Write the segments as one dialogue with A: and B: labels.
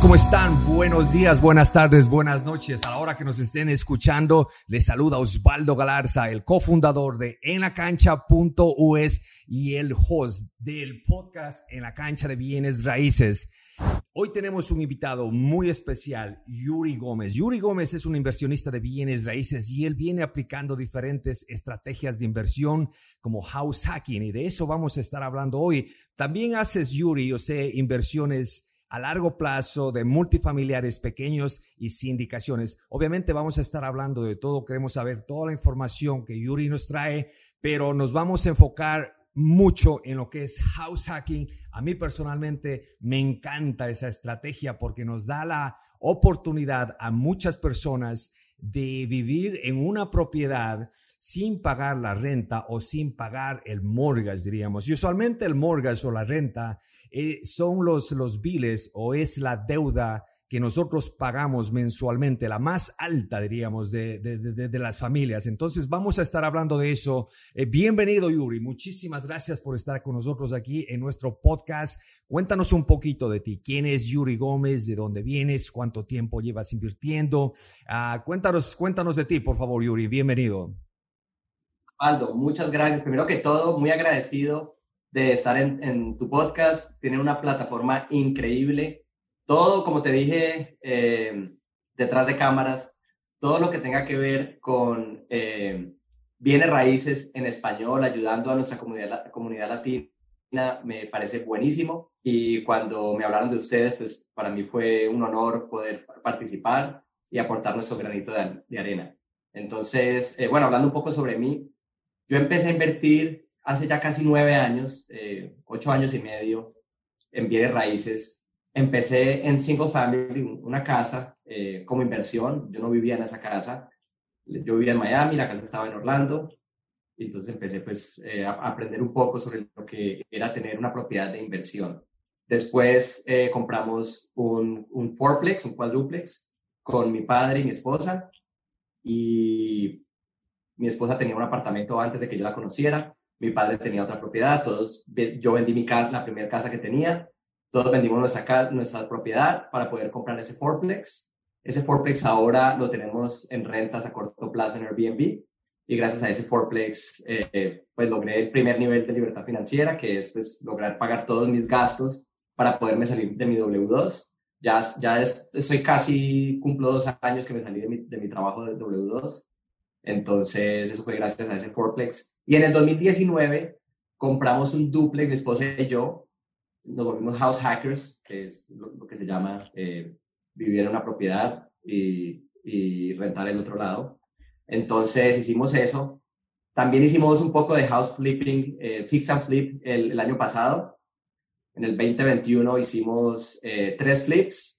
A: ¿Cómo están? Buenos días, buenas tardes, buenas noches. A la hora que nos estén escuchando, les saluda Osvaldo Galarza, el cofundador de enlacancha.us y el host del podcast En la Cancha de Bienes Raíces. Hoy tenemos un invitado muy especial, Yuri Gómez. Yuri Gómez es un inversionista de bienes raíces y él viene aplicando diferentes estrategias de inversión como house hacking y de eso vamos a estar hablando hoy. También haces, Yuri, yo sé, inversiones a largo plazo de multifamiliares pequeños y sindicaciones. Obviamente vamos a estar hablando de todo, queremos saber toda la información que Yuri nos trae, pero nos vamos a enfocar mucho en lo que es house hacking. A mí personalmente me encanta esa estrategia porque nos da la oportunidad a muchas personas de vivir en una propiedad sin pagar la renta o sin pagar el mortgage, diríamos. Y usualmente el mortgage o la renta eh, son los, los biles o es la deuda que nosotros pagamos mensualmente, la más alta, diríamos, de, de, de, las familias. Entonces, vamos a estar hablando de eso. Eh, bienvenido, Yuri. Muchísimas gracias por estar con nosotros aquí en nuestro podcast. Cuéntanos un poquito de ti. ¿Quién es Yuri Gómez? ¿De dónde vienes? ¿Cuánto tiempo llevas invirtiendo? Uh, cuéntanos, cuéntanos de ti, por favor, Yuri. Bienvenido.
B: Aldo, muchas gracias. Primero que todo, muy agradecido de estar en, tu podcast. Tiene una plataforma increíble. Todo, como te dije, eh, detrás de cámaras, todo lo que tenga que ver con eh, bienes raíces en español, ayudando a nuestra comunidad, comunidad latina, me parece buenísimo. Y cuando me hablaron de ustedes, pues para mí fue un honor poder participar y aportar nuestro granito de, de arena. Entonces, eh, bueno, hablando un poco sobre mí, yo empecé a invertir hace ya casi nueve años, eh, ocho años y medio, en bienes raíces. Empecé en single family, una casa eh, como inversión. Yo no vivía en esa casa. Yo vivía en Miami, la casa estaba en Orlando. Entonces empecé pues eh, a aprender un poco sobre lo que era tener una propiedad de inversión. Después compramos un, un fourplex, un quadruplex, con mi padre y mi esposa. Y mi esposa tenía un apartamento antes de que yo la conociera mi padre tenía otra propiedad, todos, yo vendí mi casa, la primera casa que tenía, todos vendimos nuestra, casa, nuestra propiedad para poder comprar ese fourplex. Ese fourplex ahora lo tenemos en rentas a corto plazo en Airbnb y gracias a ese fourplex eh, pues logré el primer nivel de libertad financiera que es pues lograr pagar todos mis gastos para poderme salir de mi W2. Ya, ya estoy casi, cumplo dos años que me salí de mi, de mi trabajo de W2 entonces, eso fue gracias a ese fourplex. Y en el 2019 compramos un duplex, mi esposa y yo, nos volvimos house hackers, que es lo, que se llama eh, vivir en una propiedad y, rentar el otro lado. Entonces, hicimos eso. También hicimos un poco de house flipping, eh, fix and flip el, el, año pasado. En el 2021 hicimos eh, tres flips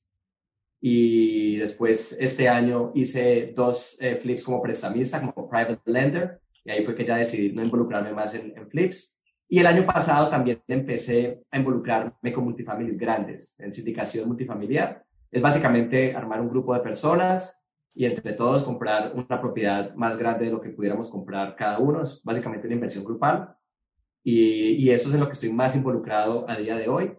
B: y después este año hice dos eh, flips como prestamista, como private lender, y ahí fue que ya decidí no involucrarme más en, flips. Y el año pasado también empecé a involucrarme con multifamilias grandes, en sindicación multifamiliar. Es básicamente armar un grupo de personas y entre todos comprar una propiedad más grande de lo que pudiéramos comprar cada uno. Es básicamente una inversión grupal. Y, y eso es en lo que estoy más involucrado a día de hoy.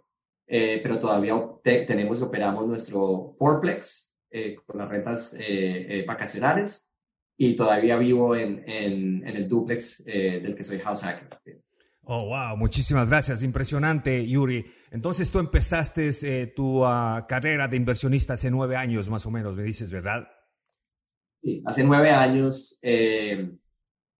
B: Eh, pero todavía te, tenemos y operamos nuestro fourplex eh, con las rentas eh, vacacionales y todavía vivo en, en, en el duplex del que soy house hacker.
A: Oh, wow, muchísimas gracias, impresionante, Yuri. Entonces tú empezaste tu uh, carrera de inversionista hace nueve años más o menos, me dices, ¿verdad?
B: Sí, hace nueve años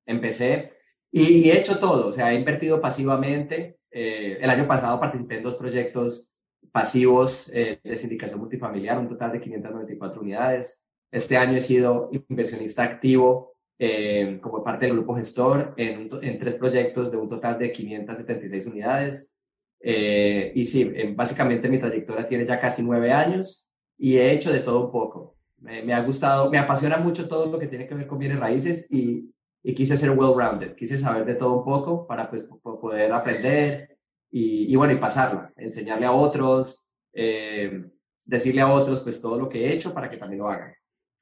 B: empecé y he hecho todo, o sea, he invertido pasivamente, eh, el año pasado participé en dos proyectos pasivos eh, de sindicación multifamiliar, un total de 594 unidades. Este año he sido inversionista activo eh, como parte del grupo gestor en, tres proyectos de un total de 576 unidades. Y sí, básicamente mi trayectoria tiene ya casi nueve años y he hecho de todo un poco. Me, me, ha gustado, me apasiona mucho todo lo que tiene que ver con bienes raíces y y quise ser well-rounded, quise saber de todo un poco para pues, poder aprender y, y bueno, y pasarla, enseñarle a otros, eh, decirle a otros pues todo lo que he hecho para que también lo hagan.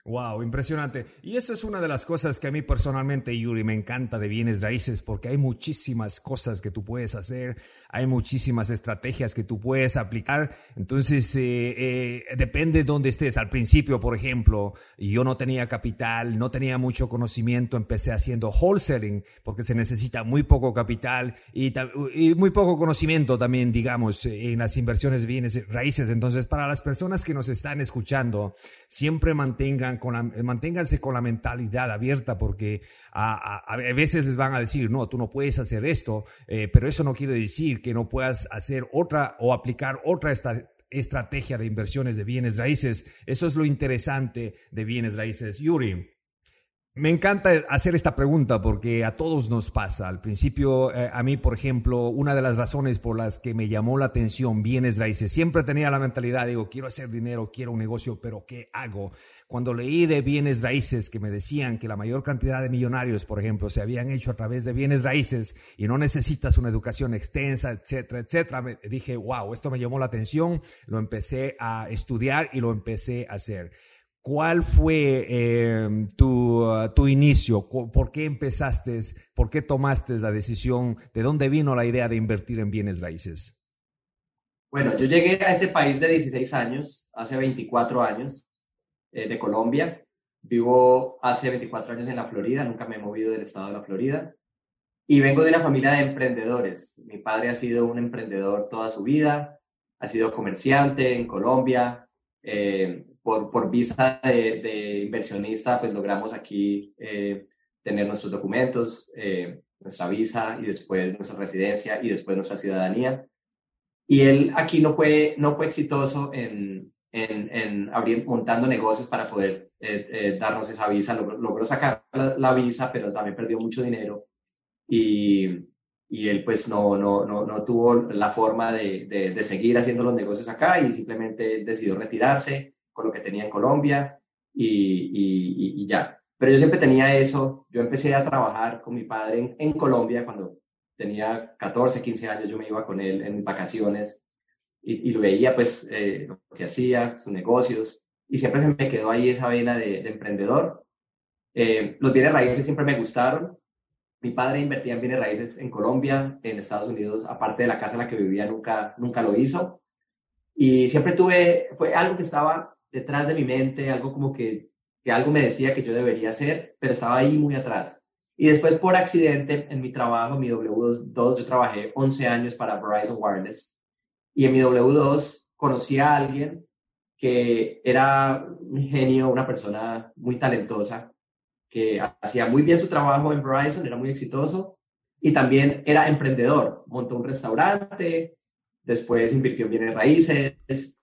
A: Wow, impresionante. Y eso es una de las cosas que a mí personalmente, Yuri, me encanta de bienes raíces, porque hay muchísimas cosas que tú puedes hacer, hay muchísimas estrategias que tú puedes aplicar. Entonces, eh, eh, depende de dónde estés. Al principio, por ejemplo, yo no tenía capital, no tenía mucho conocimiento, empecé haciendo wholesaling, porque se necesita muy poco capital y, y muy poco conocimiento también, digamos, en las inversiones de bienes raíces. Entonces, para las personas que nos están escuchando, siempre mantengan con la, manténganse con la mentalidad abierta porque a, veces les van a decir, no, tú no puedes hacer esto, eh, pero eso no quiere decir que no puedas hacer otra o aplicar otra esta, estrategia de inversiones de bienes raíces. Eso es lo interesante de bienes raíces. Yuri, me encanta hacer esta pregunta porque a todos nos pasa. Al principio, eh, a mí, por ejemplo, una de las razones por las que me llamó la atención bienes raíces, siempre tenía la mentalidad, digo, quiero hacer dinero, quiero un negocio, pero ¿qué hago? Cuando leí de bienes raíces que me decían que la mayor cantidad de millonarios, por ejemplo, se habían hecho a través de bienes raíces y no necesitas una educación extensa, etcétera, etcétera, me dije, wow, esto me llamó la atención, lo empecé a estudiar y lo empecé a hacer. ¿Cuál fue em, tu, tu, inicio? ¿Por qué empezaste? ¿Por qué tomaste la decisión? ¿De dónde vino la idea de invertir en bienes raíces?
B: Bueno, yo llegué a este país de 16 años, hace 24 años, eh, de Colombia. Vivo hace 24 años en la Florida, nunca me he movido del estado de la Florida. Y vengo de una familia de emprendedores. Mi padre ha sido un emprendedor toda su vida, ha sido comerciante en Colombia. Eh, por, por visa de, inversionista, pues logramos aquí eh, tener nuestros documentos, eh, nuestra visa y después nuestra residencia y después nuestra ciudadanía. Y él aquí no fue, no fue exitoso en, en, en abrir, montando negocios para poder eh, darnos esa visa. Logró, sacar la, visa, pero también perdió mucho dinero. Y, y él pues no, no, no, no tuvo la forma de, de, de, seguir haciendo los negocios acá y simplemente decidió retirarse con lo que tenía en Colombia y, y, ya. Pero yo siempre tenía eso. Yo empecé a trabajar con mi padre en, en, Colombia cuando tenía 14, 15 años. Yo me iba con él en vacaciones y, lo veía, pues, eh, lo que hacía, sus negocios. Y siempre se me quedó ahí esa vena de, emprendedor. Eh, los bienes raíces siempre me gustaron. Mi padre invertía en bienes raíces en Colombia, en Estados Unidos, aparte de la casa en la que vivía, nunca, nunca lo hizo. Y siempre tuve, fue algo que estaba detrás de mi mente, algo como que, que algo me decía que yo debería hacer, pero estaba ahí muy atrás. Y después por accidente en mi trabajo, mi W2, yo trabajé 11 años para Verizon Wireless y en mi W2 conocí a alguien que era un genio, una persona muy talentosa, que hacía muy bien su trabajo en Verizon, era muy exitoso y también era emprendedor. Montó un restaurante, después invirtió en bienes raíces,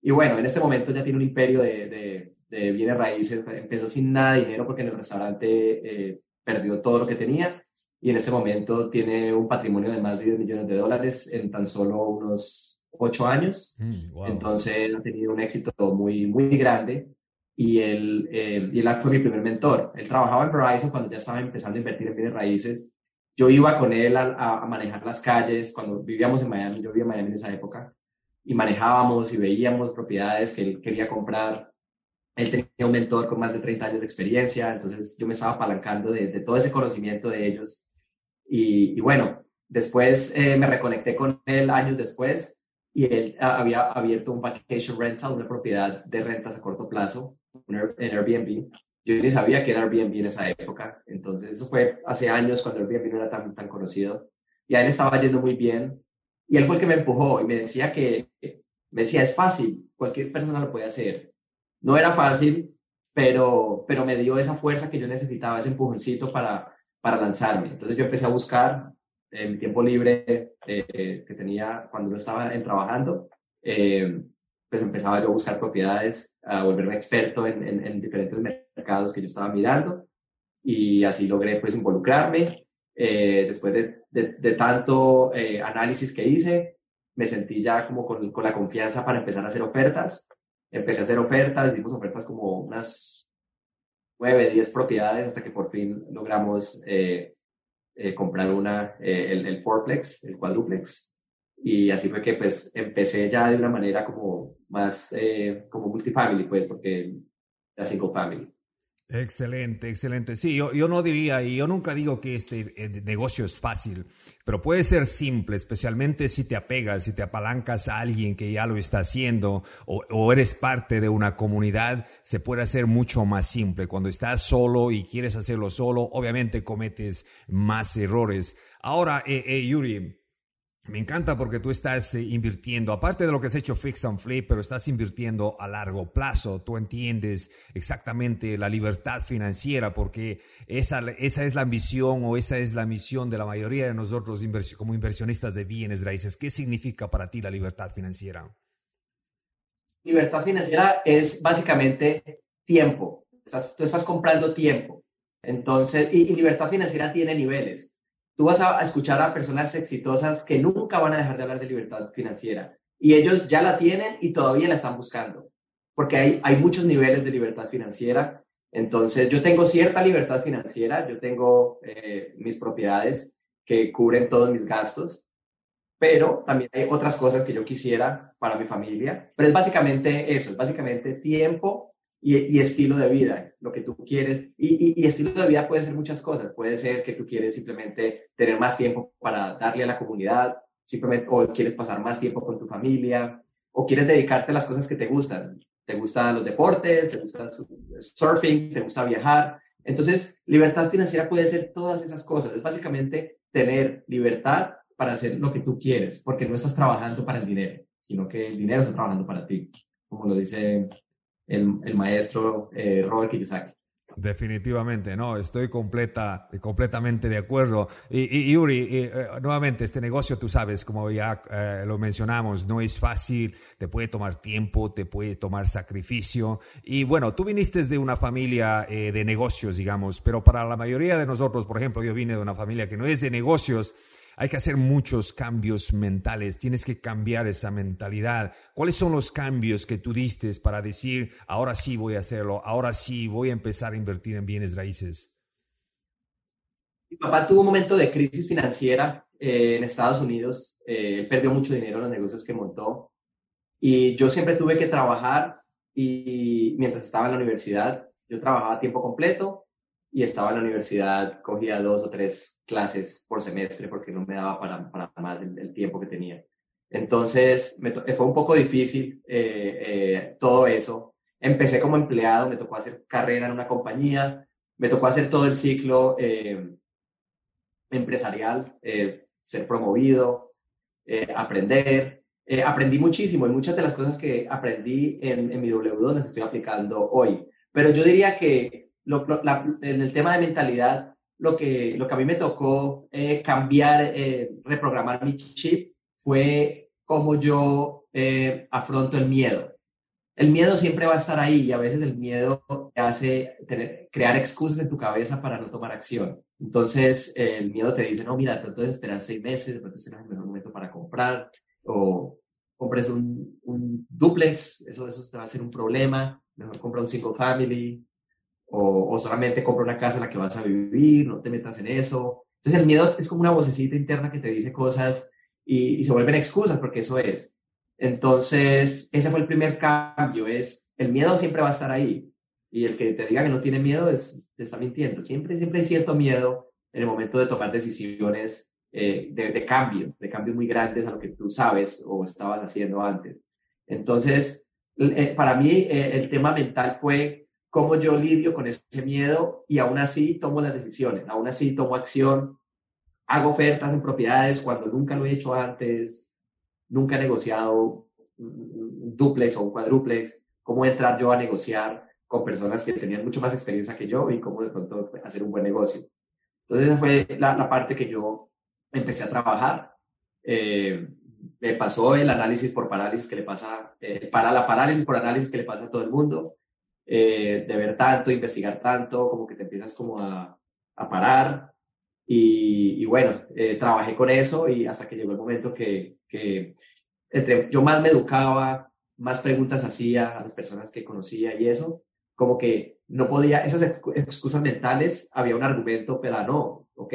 B: y bueno, en este momento ya tiene un imperio de, de, bienes raíces, empezó sin nada de dinero porque en el restaurante eh, perdió todo lo que tenía y en este momento tiene un patrimonio de más de 10 millones de dólares en tan solo unos 8 años. Mm, Entonces ha tenido un éxito muy, muy grande y él, eh, y él fue mi primer mentor. Él trabajaba en Verizon cuando ya estaba empezando a invertir en bienes raíces. Yo iba con él a, a manejar las calles cuando vivíamos en Miami, yo vivía en Miami en esa época y manejábamos y veíamos propiedades que él quería comprar. Él tenía un mentor con más de 30 años de experiencia, entonces yo me estaba apalancando de, todo ese conocimiento de ellos. Y, bueno, después eh, me reconecté con él años después y él había abierto un vacation rental, una propiedad de rentas a corto plazo, en Airbnb. Yo ni sabía que era Airbnb en esa época, entonces eso fue hace años cuando Airbnb no era tan, tan conocido. Y a él estaba yendo muy bien y él fue el que me empujó y me decía que, me decía, es fácil, cualquier persona lo puede hacer. No era fácil, pero, pero me dio esa fuerza que yo necesitaba, ese empujoncito para, para lanzarme. Entonces yo empecé a buscar en mi tiempo libre eh, que tenía cuando no estaba en trabajando, eh, pues empezaba yo a buscar propiedades, a volverme experto en, en, en, diferentes mercados que yo estaba mirando y así logré pues involucrarme eh, después de, de, tanto eh, análisis que hice, me sentí ya como con, con, la confianza para empezar a hacer ofertas. Empecé a hacer ofertas, dimos ofertas como unas nueve, diez propiedades hasta que por fin logramos eh, eh, comprar una, eh, el, el fourplex, el quadruplex. Y así fue que pues empecé ya de una manera como más como multifamily, pues, porque la single family.
A: Excelente, excelente. Sí, yo, yo no diría, y yo nunca digo que este eh, negocio es fácil, pero puede ser simple, especialmente si te apegas, si te apalancas a alguien que ya lo está haciendo o, o, eres parte de una comunidad, se puede hacer mucho más simple. Cuando estás solo y quieres hacerlo solo, obviamente cometes más errores. Ahora, eh, eh, Yuri, me encanta porque tú estás eh, invirtiendo, aparte de lo que has hecho fix and flip, pero estás invirtiendo a largo plazo. Tú entiendes exactamente la libertad financiera porque esa, esa es la ambición o esa es la misión de la mayoría de nosotros como inversionistas de bienes raíces. ¿Qué significa para ti la libertad financiera?
B: Libertad financiera es básicamente tiempo. tú estás comprando tiempo. Entonces, y libertad financiera tiene niveles tú vas a, escuchar a personas exitosas que nunca van a dejar de hablar de libertad financiera y ellos ya la tienen y todavía la están buscando, porque hay, hay muchos niveles de libertad financiera. Entonces, yo tengo cierta libertad financiera, yo tengo eh, mis propiedades que cubren todos mis gastos, pero también hay otras cosas que yo quisiera para mi familia. Pero es básicamente eso, es básicamente tiempo y, estilo de vida, lo que tú quieres. Y, estilo de vida puede ser muchas cosas. Puede ser que tú quieres simplemente tener más tiempo para darle a la comunidad, simplemente, o quieres pasar más tiempo con tu familia, o quieres dedicarte a las cosas que te gustan. Te gustan los deportes, te gusta surfing, te gusta viajar. Entonces, libertad financiera puede ser todas esas cosas. Es básicamente tener libertad para hacer lo que tú quieres, porque no estás trabajando para el dinero, sino que el dinero está trabajando para ti, como lo dice el, maestro eh, Robert Kiyosaki.
A: Definitivamente, no, estoy completa, completamente de acuerdo. Y, Yuri, eh, nuevamente, este negocio, tú sabes, como ya eh, lo mencionamos, no es fácil, te puede tomar tiempo, te puede tomar sacrificio. Y bueno, tú viniste de una familia de negocios, digamos, pero para la mayoría de nosotros, por ejemplo, yo vine de una familia que no es de negocios, hay que hacer muchos cambios mentales, tienes que cambiar esa mentalidad. ¿Cuáles son los cambios que tú diste para decir, ahora sí voy a hacerlo, ahora sí voy a empezar a invertir en bienes raíces?
B: Mi papá tuvo un momento de crisis financiera eh, en Estados Unidos, eh, perdió mucho dinero en los negocios que montó y yo siempre tuve que trabajar y mientras estaba en la universidad, yo trabajaba a tiempo completo y estaba en la universidad, cogía dos o tres clases por semestre porque no me daba para, para más el, tiempo que tenía. Entonces, me fue un poco difícil eh, eh, todo eso. Empecé como empleado, me tocó hacer carrera en una compañía, me tocó hacer todo el ciclo eh, empresarial, ser promovido, aprender. aprendí muchísimo y muchas de las cosas que aprendí en, en mi W las estoy aplicando hoy. Pero yo diría que en el tema de mentalidad, lo que, lo que a mí me tocó eh, cambiar, eh, reprogramar mi chip, fue cómo yo eh, afronto el miedo. El miedo siempre va a estar ahí y a veces el miedo te hace tener, crear excusas en tu cabeza para no tomar acción. Entonces, el miedo te dice, no, mira, de pronto esperar seis meses, de pronto este es el mejor momento para comprar, o compres un, un duplex, eso, eso te va a ser un problema, mejor compra un single family, o, solamente compra una casa en la que vas a vivir, no te metas en eso. Entonces el miedo es como una vocecita interna que te dice cosas y, se vuelven excusas porque eso es. Entonces ese fue el primer cambio, es el miedo siempre va a estar ahí y el que te diga que no tiene miedo es, te está mintiendo. Siempre, siempre hay cierto miedo en el momento de tomar decisiones eh, de, cambios, de cambios muy grandes a lo que tú sabes o estabas haciendo antes. Entonces, eh, para mí eh, el tema mental fue cómo yo lidio con ese miedo y aún así tomo las decisiones, aún así tomo acción, hago ofertas en propiedades cuando nunca lo he hecho antes, nunca he negociado un duplex o un cuadruplex, cómo entrar yo a negociar con personas que tenían mucho más experiencia que yo y cómo de pronto hacer un buen negocio. Entonces esa fue la, parte que yo empecé a trabajar. Eh, me pasó el análisis por parálisis que le pasa, eh, para la parálisis por análisis que le pasa a todo el mundo. Eh, de ver tanto, investigar tanto, como que te empiezas como a, a parar. Y, bueno, eh, trabajé con eso y hasta que llegó el momento que, que entre, yo más me educaba, más preguntas hacía a las personas que conocía y eso, como que no podía, esas excusas mentales, había un argumento, pero no, ok,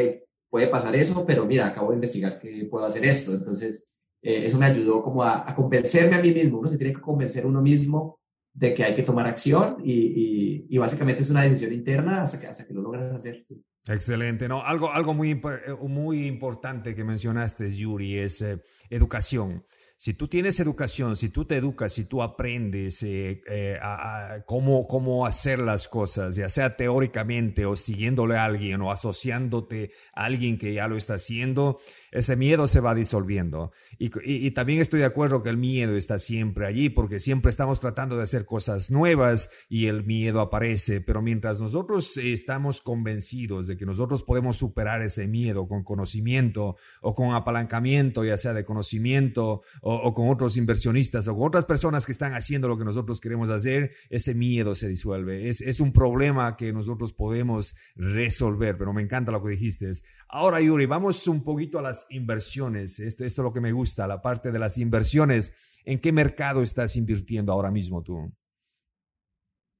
B: puede pasar eso, pero mira, acabo de investigar que puedo hacer esto. Entonces, eh, eso me ayudó como a, convencerme a mí mismo. Uno se tiene que convencer uno mismo de que hay que tomar acción y, básicamente es una decisión interna hasta que, hasta que lo logras hacer.
A: Excelente, ¿no? Algo, algo muy, eh, muy importante que mencionaste, Yuri, es eh, educación. Si tú tienes educación, si tú te educas, si tú aprendes eh, eh, a, cómo, cómo hacer las cosas, ya sea teóricamente o siguiéndole a alguien o asociándote a alguien que ya lo está haciendo, ese miedo se va disolviendo. Y, y, también estoy de acuerdo que el miedo está siempre allí porque siempre estamos tratando de hacer cosas nuevas y el miedo aparece, pero mientras nosotros estamos convencidos de que nosotros podemos superar ese miedo con conocimiento o con apalancamiento, ya sea de conocimiento o o, con otros inversionistas o con otras personas que están haciendo lo que nosotros queremos hacer, ese miedo se disuelve. Es, es un problema que nosotros podemos resolver, pero me encanta lo que dijiste. Ahora, Yuri, vamos un poquito a las inversiones. Esto, esto es lo que me gusta, la parte de las inversiones. ¿En qué mercado estás invirtiendo ahora mismo tú?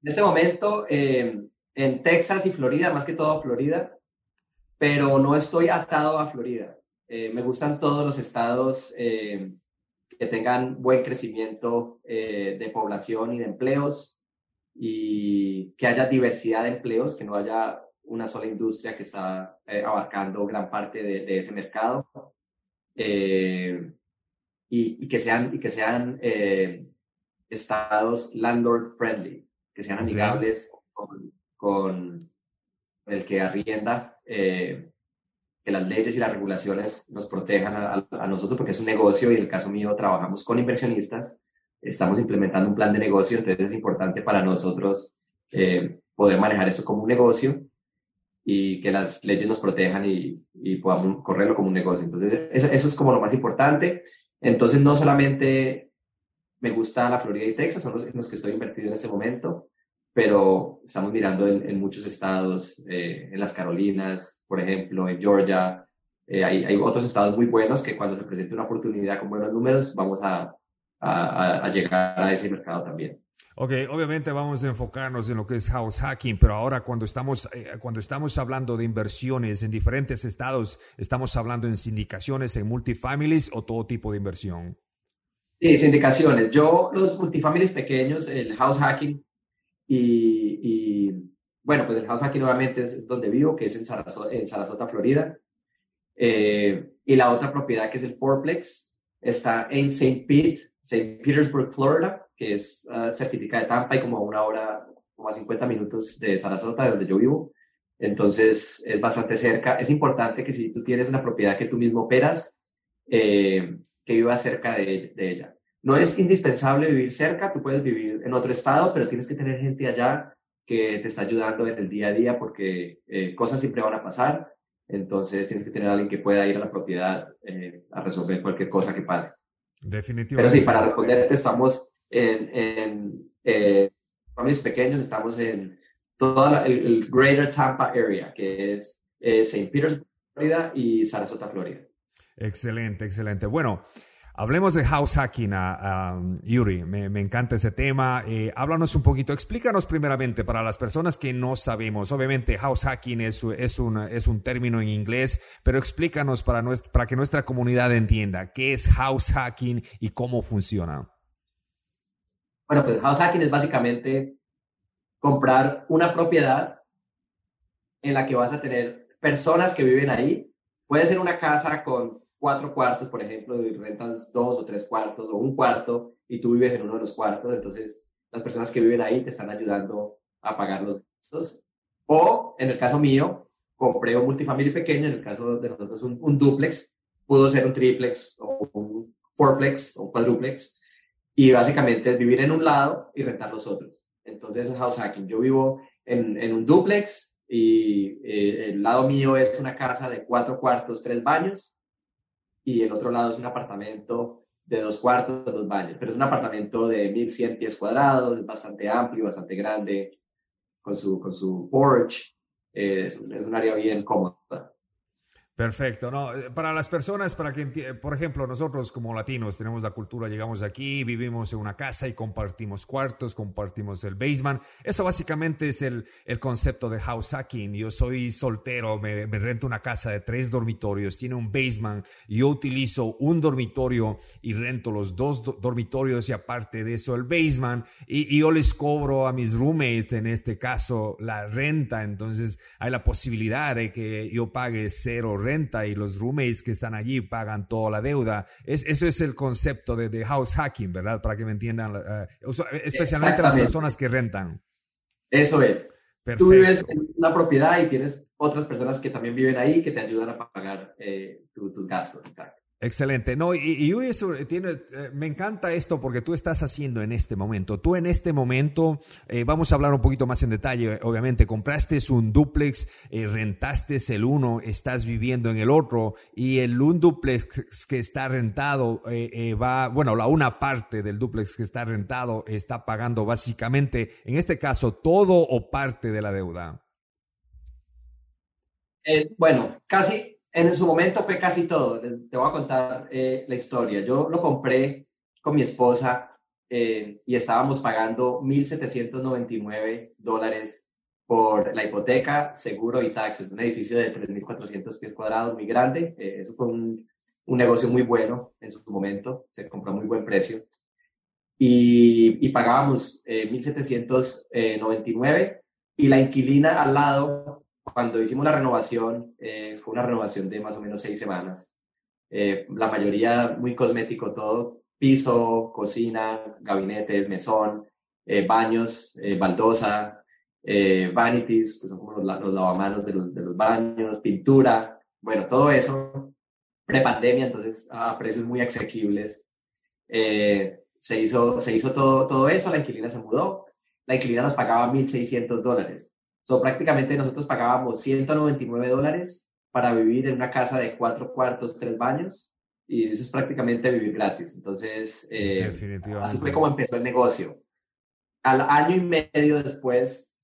B: En este momento, eh, en Texas y Florida, más que todo Florida, pero no estoy atado a Florida. Eh, me gustan todos los estados eh, que tengan buen crecimiento eh, de población y de empleos y que haya diversidad de empleos, que no haya una sola industria que está eh, abarcando gran parte de, ese mercado eh, y, que sean, y que sean estados landlord friendly, que sean amigables con, con el que arrienda que las leyes y las regulaciones nos protejan a, nosotros porque es un negocio y en el caso mío trabajamos con inversionistas, estamos implementando un plan de negocio, entonces es importante para nosotros eh, poder manejar eso como un negocio y que las leyes nos protejan y, y podamos correrlo como un negocio. Entonces eso, es como lo más importante. Entonces no solamente me gusta la Florida y Texas, son los los que estoy invertido en este momento, pero estamos mirando en, muchos estados, eh, en las Carolinas, por ejemplo, en Georgia. Eh, hay, hay, otros estados muy buenos que cuando se presente una oportunidad con buenos números, vamos a, a, a llegar a ese mercado también.
A: Ok, obviamente vamos a enfocarnos en lo que es house hacking, pero ahora cuando estamos, eh, cuando estamos hablando de inversiones en diferentes estados, ¿estamos hablando en sindicaciones, en multifamilies o todo tipo de inversión?
B: Sí, sindicaciones. Yo, los multifamilies pequeños, el house hacking, y, bueno, pues el house aquí nuevamente es, donde vivo, que es en Sarasota, Florida. Eh, y la otra propiedad que es el Fourplex está en St. Pete, St. Petersburg, Florida, que es uh, certificada de Tampa y como a una hora, como a 50 minutos de Sarasota, de donde yo vivo. Entonces es bastante cerca. Es importante que si tú tienes una propiedad que tú mismo operas, eh, que vivas cerca de ella. No es indispensable vivir cerca, tú puedes vivir en otro estado, pero tienes que tener gente allá que te está ayudando en el día a día porque eh, cosas siempre van a pasar. Entonces tienes que tener a alguien que pueda ir a la propiedad eh, a resolver cualquier cosa que pase.
A: Definitivamente.
B: Pero sí, para responderte, estamos en, en eh, familias pequeños, estamos en toda el, Greater Tampa Area, que es St. Petersburg, Florida y Sarasota, Florida.
A: Excelente, excelente. Bueno, Hablemos de house hacking, Yuri. Me, encanta ese tema. Eh, háblanos un poquito, explícanos primeramente para las personas que no sabemos. Obviamente, house hacking es, es, un, es un término en inglés, pero explícanos para, nuestra, para que nuestra comunidad entienda qué es house hacking y cómo funciona.
B: Bueno, pues house hacking es básicamente comprar una propiedad en la que vas a tener personas que viven ahí. Puede ser una casa con cuatro cuartos, por ejemplo, y rentas dos o tres cuartos o un cuarto y tú vives en uno de los cuartos, entonces las personas que viven ahí te están ayudando a pagar los gastos. O en el caso mío, compré un multifamily pequeño, en el caso de nosotros un, un duplex, pudo ser un triplex o un fourplex o un cuadruplex, y básicamente es vivir en un lado y rentar los otros. Entonces es house hacking. Yo vivo en, en un duplex y eh, el lado mío es una casa de cuatro cuartos, tres baños, y el otro lado es un apartamento de dos cuartos, dos baños, pero es un apartamento de 1100 pies cuadrados, es bastante amplio, bastante grande, con su, con su porch, es, un área bien cómoda.
A: Perfecto, no, eh, para las personas, para que, por ejemplo, nosotros como latinos tenemos la cultura, llegamos aquí, vivimos en una casa y compartimos cuartos, compartimos el basement. Eso básicamente es el, el concepto de house hacking. Yo soy soltero, me, rento una casa de tres dormitorios, tiene un basement, yo utilizo un dormitorio y rento los dos dormitorios y aparte de eso el basement y, y yo les cobro a mis roommates, en este caso, la renta. Entonces hay la posibilidad de que yo pague cero renta y los roommates que están allí pagan toda la deuda. Es, eso es el concepto de, de house hacking, ¿verdad? Para que me entiendan, uh, especialmente las personas que rentan.
B: Eso es. Perfecto. Tú vives en una propiedad y tienes otras personas que también viven ahí que te ayudan a pagar eh, tus gastos. Exacto.
A: Excelente. No, y, y eh, tiene, eh, me encanta esto porque tú estás haciendo en este momento. Tú en este momento, eh, vamos a hablar un poquito más en detalle, obviamente, compraste un duplex, rentaste el uno, estás viviendo en el otro y el un duplex que está rentado va, bueno, la una parte del duplex que está rentado está pagando básicamente, en este caso, todo o parte de la deuda.
B: bueno, casi en su momento fue casi todo. Te voy a contar eh, la historia. Yo lo compré con mi esposa eh, y estábamos pagando 1.799 dólares por la hipoteca, seguro y taxes. Un edificio de 3.400 pies cuadrados, muy grande. Eh, eso fue un, un, negocio muy bueno en su momento. Se compró a muy buen precio. Y, y pagábamos 1.799 y la inquilina al lado cuando hicimos la renovación, eh, fue una renovación de más o menos seis semanas. Eh, la mayoría muy cosmético todo, piso, cocina, gabinete, mesón, eh, baños, baldosa, vanities, que son como los, lavamanos de los, de los, baños, pintura, bueno, todo eso, prepandemia, entonces a precios muy asequibles. se hizo, se hizo todo, todo eso, la inquilina se mudó, la inquilina nos pagaba 1.600 dólares So, prácticamente nosotros pagábamos 199 dólares para vivir en una casa de cuatro cuartos, tres baños, y eso es prácticamente vivir gratis. Entonces, eh, así fue como empezó el negocio. Al año y medio después,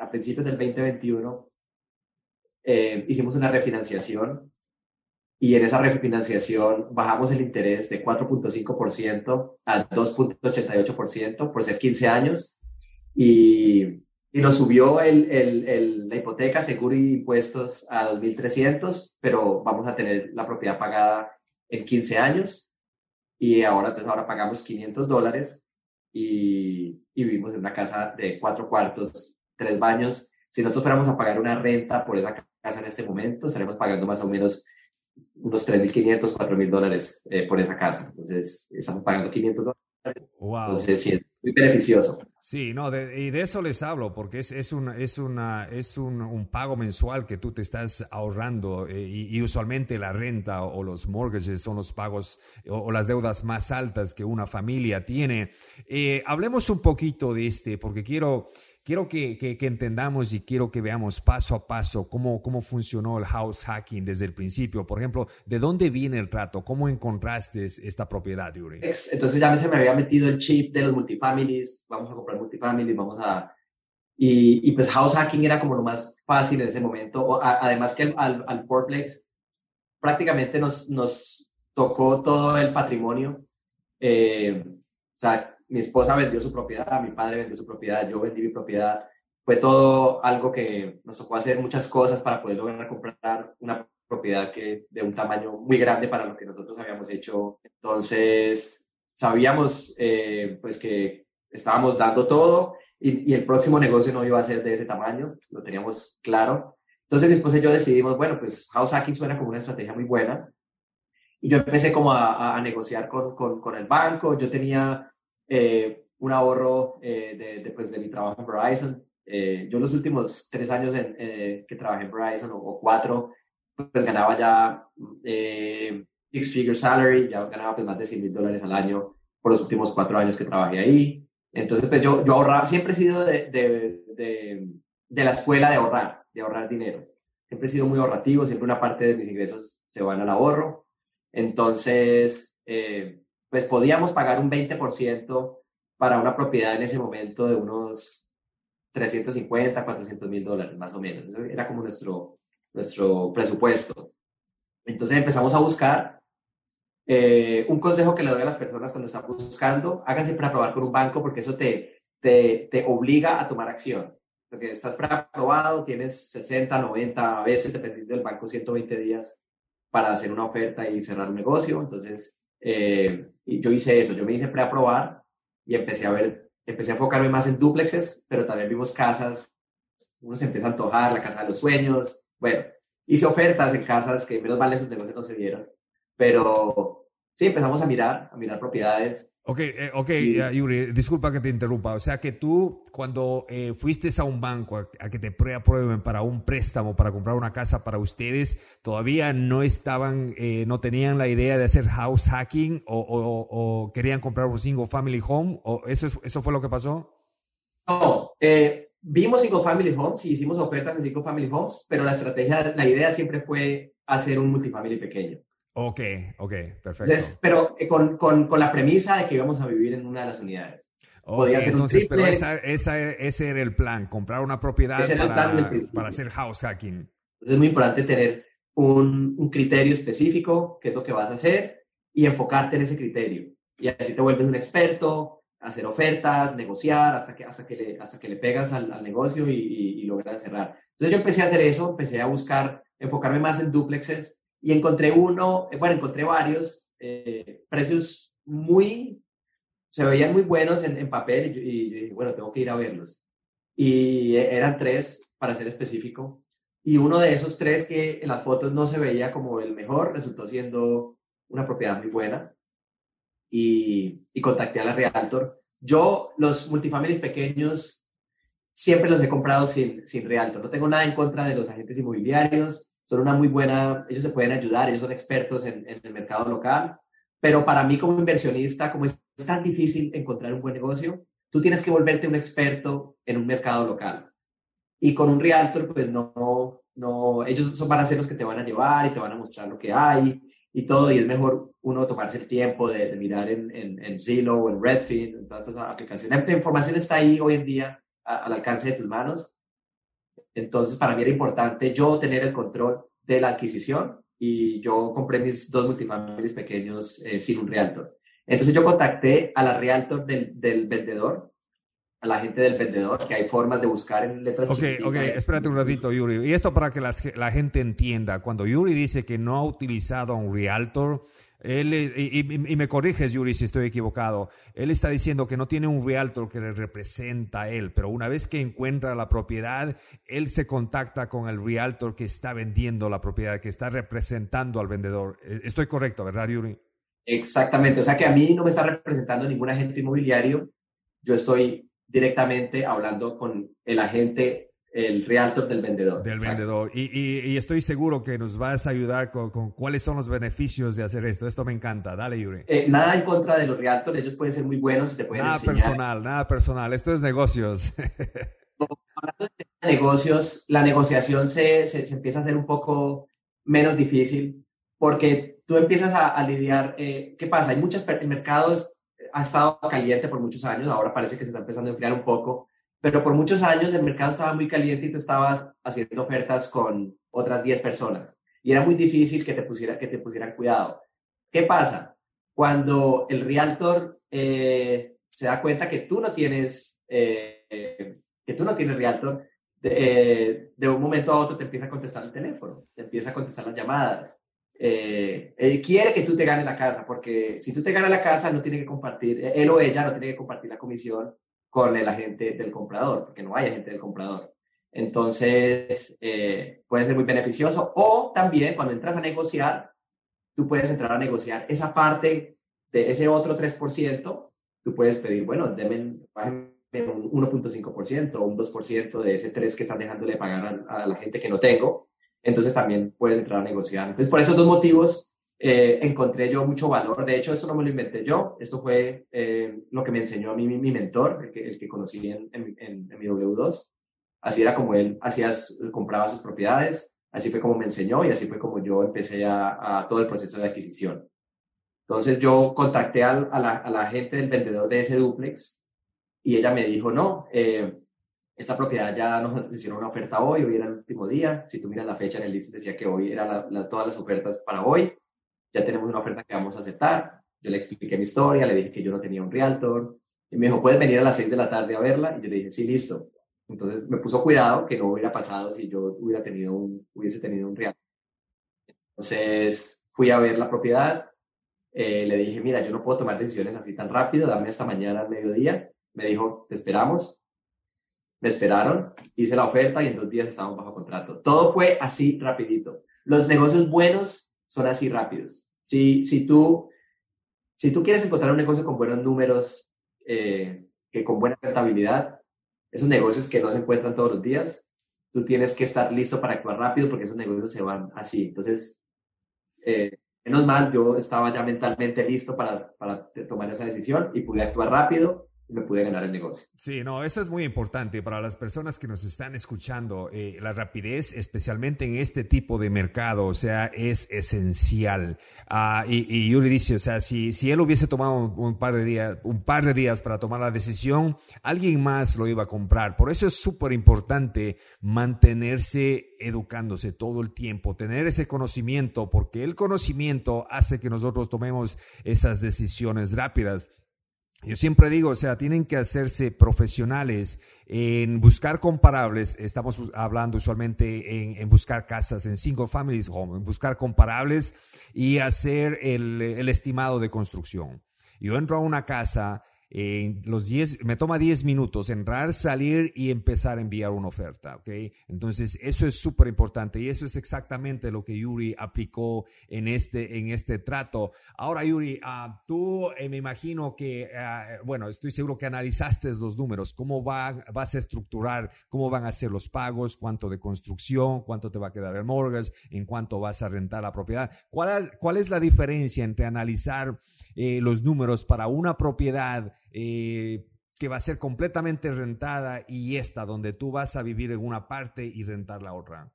B: a principios del 2021, eh, hicimos una refinanciación y en esa refinanciación bajamos el interés de 4.5% a 2.88% por ser 15 años y y nos subió el, el, la hipoteca, seguro y impuestos a 2.300, pero vamos a tener la propiedad pagada en 15 años y ahora, entonces ahora pagamos 500 dólares y, y vivimos en una casa de cuatro cuartos, tres baños. Si nosotros fuéramos a pagar una renta por esa casa en este momento, estaremos pagando más o menos unos 3.500, 4.000 dólares eh, por esa casa. Entonces, estamos pagando 500 dólares. Wow. Entonces, sí, muy beneficioso.
A: Sí, no, y de eso les hablo, porque es, es, una, es, una, es un, un, pago mensual que tú te estás ahorrando eh, y, usualmente la renta o, los mortgages son los pagos o, las deudas más altas que una familia tiene. Eh, hablemos un poquito de este, porque quiero, quiero que, que, entendamos y quiero que veamos paso a paso cómo, cómo funcionó el house hacking desde el principio. Por ejemplo, ¿de dónde viene el trato? ¿Cómo encontraste esta propiedad, Yuri?
B: Entonces ya se me había metido el chip de los multifamilies, vamos a comprar multifamilies, vamos a... Y, y pues house hacking era como lo más fácil en ese momento. además que al, al Fourplex prácticamente nos, nos tocó todo el patrimonio. Eh, o sea, mi esposa vendió su propiedad, mi padre vendió su propiedad, yo vendí mi propiedad. Fue todo algo que nos tocó hacer muchas cosas para poder lograr comprar una propiedad que de un tamaño muy grande para lo que nosotros habíamos hecho. Entonces, sabíamos eh, pues que estábamos dando todo y, y, el próximo negocio no iba a ser de ese tamaño, lo teníamos claro. Entonces, después yo decidimos, bueno, pues house hacking suena como una estrategia muy buena. Y yo empecé como a, a negociar con, con, con el banco. Yo tenía eh, un ahorro eh, de, de, pues, de, mi trabajo en Verizon. Eh, yo los últimos tres años en, que trabajé en Verizon o, cuatro, pues ganaba ya six figure salary, ya ganaba pues, más de 100 mil dólares al año por los últimos cuatro años que trabajé ahí. Entonces, pues yo, yo ahorraba, siempre he sido de, de, de la escuela de ahorrar, de ahorrar dinero. Siempre he sido muy ahorrativo, siempre una parte de mis ingresos se van al ahorro. Entonces, eh, pues podíamos pagar un 20% para una propiedad en ese momento de unos 350, 400 mil dólares, más o menos. era como nuestro, nuestro presupuesto. Entonces empezamos a buscar. Eh, un consejo que le doy a las personas cuando están buscando, háganse para probar con un banco porque eso te, te, te obliga a tomar acción. Porque estás preaprobado, tienes 60, 90 veces, dependiendo del banco, 120 días para hacer una oferta y cerrar un negocio. Entonces, eh, yo hice eso, yo me hice preaprobar y empecé a ver, empecé a enfocarme más en duplexes, pero también vimos casas, uno se empieza a antojar, la casa de los sueños. Bueno, hice ofertas en casas que menos mal esos negocios no se dieron, pero sí, empezamos a mirar, a mirar propiedades
A: Ok, eh, ok, Yuri, disculpa que te interrumpa. O sea que tú, cuando eh, fuiste a un banco a, que te aprueben para un préstamo, para comprar una casa para ustedes, todavía no estaban, eh, no tenían la idea de hacer house hacking o, querían comprar un single family home, o eso, eso fue lo que pasó?
B: No, vimos single family homes y hicimos ofertas de single family homes, pero la estrategia, la idea siempre fue hacer un multifamily pequeño.
A: Ok, ok, perfecto.
B: pero eh, con, con, con, la premisa de que íbamos a vivir en una de las unidades.
A: Podía ser entonces, pero esa, esa, ese era el plan, comprar una propiedad para, para, hacer house hacking.
B: Entonces es muy importante tener un, un, criterio específico, qué es lo que vas a hacer, y enfocarte en ese criterio. Y así te vuelves un experto, hacer ofertas, negociar, hasta que, hasta que, le, hasta que le pegas al, al negocio y, y, y logras cerrar. Entonces yo empecé a hacer eso, empecé a buscar, enfocarme más en duplexes, y encontré uno, eh, bueno, encontré varios eh, precios muy, se veían muy buenos en, en papel y, bueno, tengo que ir a verlos. Y e, eran tres, para ser específico, y uno de esos tres que en las fotos no se veía como el mejor, resultó siendo una propiedad muy buena. Y, y contacté a la Realtor. Yo los multifamilies pequeños siempre los he comprado sin, sin Realtor. No tengo nada en contra de los agentes inmobiliarios son una muy buena, ellos se pueden ayudar, ellos son expertos en, el mercado local, pero para mí como inversionista, como es, tan difícil encontrar un buen negocio, tú tienes que volverte un experto en un mercado local. Y con un realtor, pues no, no, ellos son, van a ser los que te van a llevar y te van a mostrar lo que hay y todo, y es mejor uno tomarse el tiempo de, mirar en, en, en Zillow, en Redfin, en todas esas aplicaciones. La información está ahí hoy en día al alcance de tus manos entonces, para mí era importante yo tener el control de la adquisición y yo compré mis dos multifamilies pequeños eh, sin un realtor. Entonces, yo contacté a la realtor del, del, vendedor, a la gente del vendedor, que hay formas de buscar en letras
A: Ok, ok, espérate un ratito, Yuri. Y esto para que la gente entienda. Cuando Yuri dice que no ha utilizado a un realtor, él, y, me corriges, Yuri, si estoy equivocado. Él está diciendo que no tiene un realtor que le representa a él, pero una vez que encuentra la propiedad, él se contacta con el realtor que está vendiendo la propiedad, que está representando al vendedor. E, estoy correcto, ¿verdad, Yuri?
B: Exactamente. O sea que a mí no me está representando ningún agente inmobiliario. Yo estoy directamente hablando con el agente el realtor del vendedor.
A: Del vendedor. Y, y, estoy seguro que nos vas a ayudar con, con, cuáles son los beneficios de hacer esto. Esto me encanta. Dale, Yuri.
B: Eh, nada en contra de los realtors. Ellos pueden ser muy buenos y te pueden
A: nada personal, nada personal. Esto es negocios.
B: Hablando de negocios, la negociación se, se, empieza a hacer un poco menos difícil porque tú empiezas a, lidiar. Eh, ¿Qué pasa? Hay muchas. El mercado ha estado caliente por muchos años. Ahora parece que se está empezando a enfriar un poco pero por muchos años el mercado estaba muy caliente y tú estabas haciendo ofertas con otras 10 personas y era muy difícil que te, pusiera, que te pusieran cuidado. ¿Qué pasa? Cuando el realtor eh, se da cuenta que tú no tienes, eh, que tú no tienes realtor, de, de, un momento a otro te empieza a contestar el teléfono, te empieza a contestar las llamadas. Eh, él quiere que tú te ganes la casa, porque si tú te ganas la casa, no tiene que compartir, él o ella no tiene que compartir la comisión con el agente del comprador, porque no hay agente del comprador. Entonces, eh, puede ser muy beneficioso. O también cuando entras a negociar, tú puedes entrar a negociar esa parte de ese otro 3%, tú puedes pedir, bueno, denme, un 1.5% o un 2% de ese 3 que están dejándole pagar a, a, la gente que no tengo. Entonces también puedes entrar a negociar. Entonces, por esos dos motivos, eh, encontré yo mucho valor. De hecho, esto no me lo inventé yo, esto fue eh, lo que me enseñó a mí mi, mentor, el que, el que conocí en, en, mi W2. Así era como él hacía, compraba sus propiedades, así fue como me enseñó y así fue como yo empecé a, a todo el proceso de adquisición. Entonces yo contacté a, la, a, la, gente del vendedor de ese duplex y ella me dijo, no, eh, esta propiedad ya nos hicieron una oferta hoy, hoy era el último día. Si tú miras la fecha en el list, decía que hoy eran todas las ofertas para hoy. Ya tenemos una oferta que vamos a aceptar. Yo le expliqué mi historia, le dije que yo no tenía un realtor. Y me dijo, ¿puedes venir a las 6 de la tarde a verla? Y yo le dije, sí, listo. Entonces me puso cuidado que no hubiera pasado si yo hubiera tenido un, hubiese tenido un realtor. Entonces fui a ver la propiedad. Eh, le dije, mira, yo no puedo tomar decisiones así tan rápido, dame esta mañana al mediodía. Me dijo, te esperamos me esperaron, hice la oferta y en dos días estábamos bajo contrato. Todo fue así rapidito. Los negocios buenos son así rápidos. Si, si, tú, si tú quieres encontrar un negocio con buenos números, eh, que con buena rentabilidad, esos negocios que no se encuentran todos los días, tú tienes que estar listo para actuar rápido porque esos negocios se van así. Entonces, eh, menos mal, yo estaba ya mentalmente listo para, para tomar esa decisión y pude actuar rápido me pude ganar el negocio.
A: Sí, no, eso es muy importante para las personas que nos están escuchando. Eh, la rapidez, especialmente en este tipo de mercado, sea, es esencial. Ah, y, y, Yuri dice, o sea, si, si él hubiese tomado un, par de días, un par de días para tomar la decisión, alguien más lo iba a comprar. Por eso es súper importante mantenerse educándose todo el tiempo, tener ese conocimiento, porque el conocimiento hace que nosotros tomemos esas decisiones rápidas. Yo siempre digo, o sea, tienen que hacerse profesionales en buscar comparables. Estamos hablando usualmente en, buscar casas en single families home, en buscar comparables y hacer el, el estimado de construcción. Yo entro a una casa en los 10, me toma 10 minutos entrar, salir y empezar a enviar una oferta, ¿ok? Entonces, eso es súper importante y eso es exactamente lo que Yuri aplicó en este, en este trato. Ahora, Yuri, uh, tú eh, me imagino que, uh, bueno, estoy seguro que analizaste los números, cómo va, vas a estructurar, cómo van a ser los pagos, cuánto de construcción, cuánto te va a quedar el mortgage, en cuánto vas a rentar la propiedad. ¿Cuál, cuál es la diferencia entre analizar eh, los números para una propiedad eh, que va a ser completamente rentada y esta, donde tú vas a vivir en una parte y rentar la otra?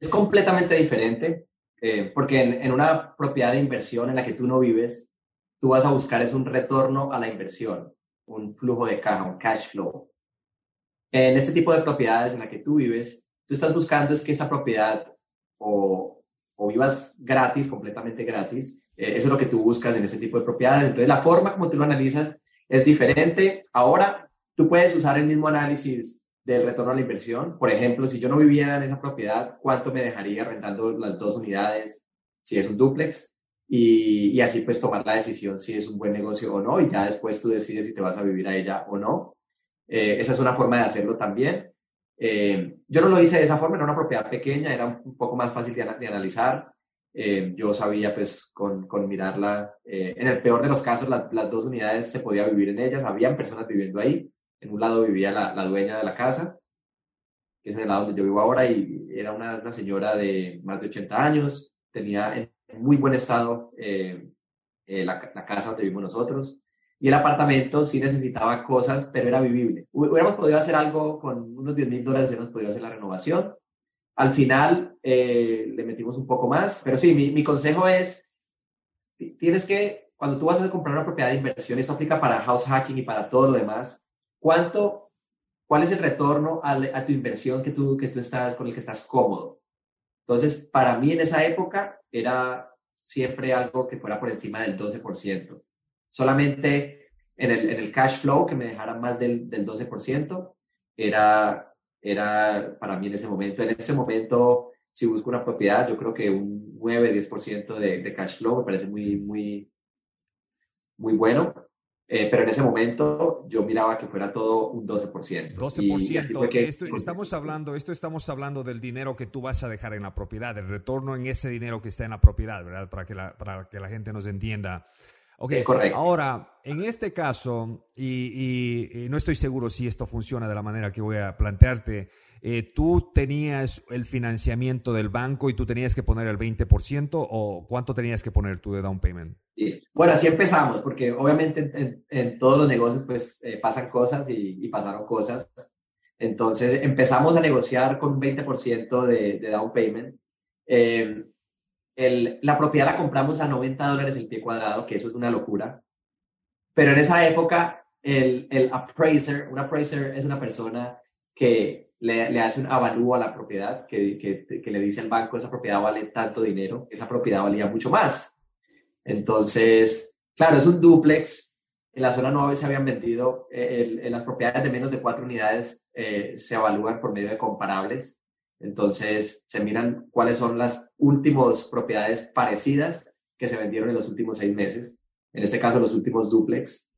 B: Es completamente diferente, eh, porque en, una propiedad de inversión en la que tú no vives, tú vas a buscar es un retorno a la inversión, un flujo de caja, un cash flow. En este tipo de propiedades en la que tú vives, tú estás buscando es que esa propiedad o, o vivas gratis, completamente gratis. Eh, eso es lo que tú buscas en ese tipo de propiedades. Entonces, la forma como tú lo analizas es diferente. Ahora, tú puedes usar el mismo análisis del retorno a la inversión. Por ejemplo, si yo no viviera en esa propiedad, ¿cuánto me dejaría rentando las dos unidades si es un duplex? Y, y, así pues tomar la decisión si es un buen negocio o no y ya después tú decides si te vas a vivir a ella o no. Eh, esa es una forma de hacerlo también. Eh, yo no lo hice de esa forma, era una propiedad pequeña, era un poco más fácil de, de analizar. Eh, yo sabía pues con, con mirarla, eh, en el peor de los casos las dos unidades se podía vivir en ellas, habían personas viviendo ahí, en un lado vivía la, la, dueña de la casa, que es en el lado donde yo vivo ahora, y era una, una señora de más de 80 años, tenía en muy buen estado eh, la, la, casa donde vivimos nosotros, y el apartamento sí necesitaba cosas, pero era vivible. Hubiéramos podido hacer algo con unos 10 mil dólares, hubiéramos podido hacer la renovación, al final eh, le metimos un poco más, pero sí, mi, mi, consejo es, tienes que, cuando tú vas a comprar una propiedad de inversión, esto aplica para house hacking y para todo lo demás, ¿cuánto, cuál es el retorno a, a tu inversión que tú, que tú estás, con el que estás cómodo? Entonces, para mí en esa época era siempre algo que fuera por encima del 12%. Solamente en el, en el cash flow que me dejara más del, del 12% era era para mí en ese momento. En ese momento, si busco una propiedad, yo creo que un 9-10% de, de cash flow me parece muy, muy, muy bueno. Eh, pero en ese momento yo miraba que fuera todo un 12%.
A: 12%. Y, esto, estamos hablando, esto estamos hablando del dinero que tú vas a dejar en la propiedad, el retorno en ese dinero que está en la propiedad, ¿verdad? Para que la, para que la gente nos entienda. Okay. Ahora, en este caso, y, no estoy seguro si esto funciona de la manera que voy a plantearte, eh, tú tenías el financiamiento del banco y tú tenías que poner el 20% o cuánto tenías que poner tú de down payment?
B: Sí. Bueno, así empezamos, porque obviamente en, todos los negocios pues eh, pasan cosas y, pasaron cosas. Entonces empezamos a negociar con un 20% de, de down payment. Eh, la propiedad la compramos a 90 dólares el pie cuadrado, que eso es una locura. Pero en esa época, el, el appraiser, un appraiser es una persona que le, le hace un avalúo a la propiedad, que, que, que, le dice al banco, esa propiedad vale tanto dinero, esa propiedad valía mucho más. Entonces, claro, es un duplex. En la zona 9 se habían vendido, eh, en las propiedades de menos de cuatro unidades eh, se evalúan por medio de comparables. Entonces, se miran cuáles son las últimas propiedades parecidas que se vendieron en los últimos seis meses. En este caso, los últimos duplex.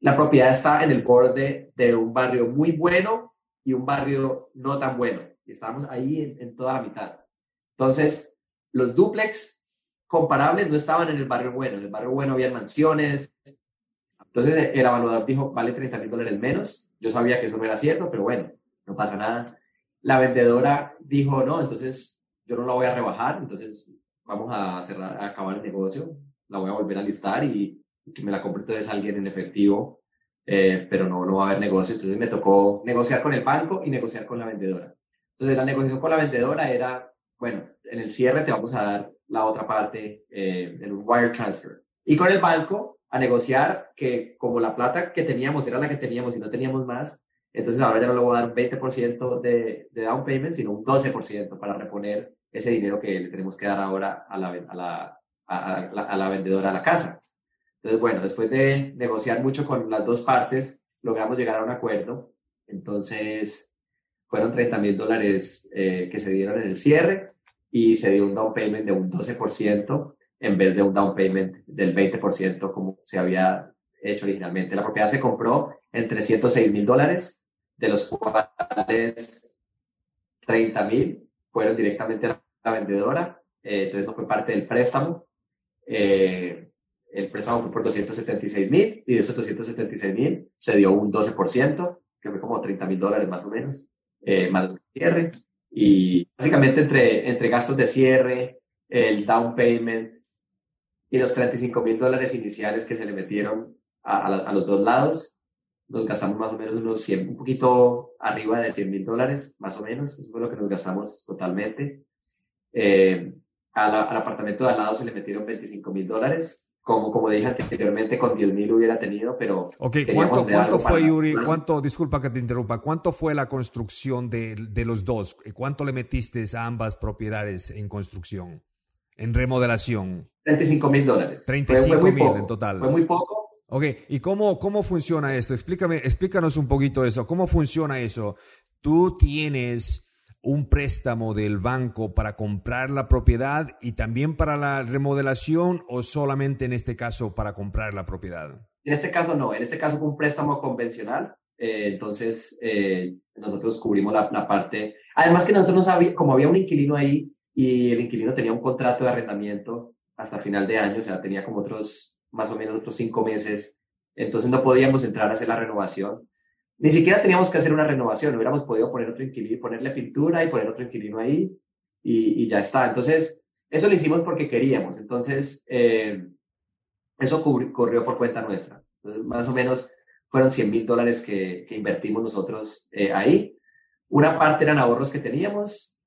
B: La propiedad está en el borde de un barrio muy bueno y un barrio no tan bueno. Y estábamos ahí en, toda la mitad. Entonces, los duplex comparables no estaban en el barrio bueno. En el barrio bueno había mansiones. Entonces, el evaluador dijo, vale 30 mil dólares menos. Yo sabía que eso no era cierto, pero bueno, no pasa nada. La vendedora dijo, no, entonces yo no la voy a rebajar, entonces vamos a cerrar, acabar el negocio, la voy a volver a listar y, que me la compre entonces alguien en efectivo eh, pero no, no va a haber negocio. Entonces me tocó negociar con el banco y negociar con la vendedora. Entonces la negociación con la vendedora era, bueno, en el cierre te vamos a dar la otra parte eh, en wire transfer. Y con el banco a negociar que como la plata que teníamos era la que teníamos y no teníamos más, entonces ahora ya no le voy a dar un 20% de, de down payment, sino un 12% para reponer ese dinero que le tenemos que dar ahora a la, a la, a la, a la vendedora a la casa. Entonces, bueno, después de negociar mucho con las dos partes, logramos llegar a un acuerdo. Entonces, fueron 30 mil dólares eh, que se dieron en el cierre y se dio un down payment de un 12% en vez de un down payment del 20% como se había hecho originalmente. La propiedad se compró en 306 mil dólares, de los cuales 30 mil fueron directamente a la vendedora, eh, entonces no fue parte del préstamo. Eh, el préstamo fue por 276 mil y de esos 276 mil se dio un 12%, que fue como 30 mil dólares más o menos, eh, más el cierre. Y básicamente entre, entre gastos de cierre, el down payment y los 35 mil dólares iniciales que se le metieron a, a, los dos lados, nos gastamos más o menos unos 100, un poquito arriba de 100 mil dólares, más o menos. Eso fue lo que nos gastamos totalmente. Eh, al apartamento de al lado se le metieron 25 mil dólares como, como dije anteriormente, con 10 mil hubiera tenido, pero...
A: Ok, ¿cuánto, cuánto fue, Yuri? ¿Cuánto, disculpa que te interrumpa, cuánto fue la construcción de, de los dos? ¿Cuánto le metiste a ambas propiedades en construcción, en remodelación?
B: 35 mil dólares.
A: 35 mil en total.
B: Fue muy poco.
A: Ok, ¿y cómo, cómo funciona esto? Explícame, explícanos un poquito eso. ¿Cómo funciona eso? Tú tienes un préstamo del banco para comprar la propiedad y también para la remodelación o solamente en este caso para comprar la propiedad?
B: En este caso no, en este caso fue un préstamo convencional, eh, entonces eh, nosotros cubrimos la, parte, además que nosotros no sabíamos, como había un inquilino ahí y el inquilino tenía un contrato de arrendamiento hasta final de año, o sea, tenía como otros, más o menos otros cinco meses, entonces no podíamos entrar a hacer la renovación. Ni siquiera teníamos que hacer una renovación, hubiéramos podido poner otro inquilino, ponerle pintura y poner otro inquilino ahí y, y ya está. Entonces, eso lo hicimos porque queríamos. Entonces, eh, eso corrió por cuenta nuestra. más o menos fueron 100 mil dólares que, que, invertimos nosotros eh, ahí. Una parte eran ahorros que teníamos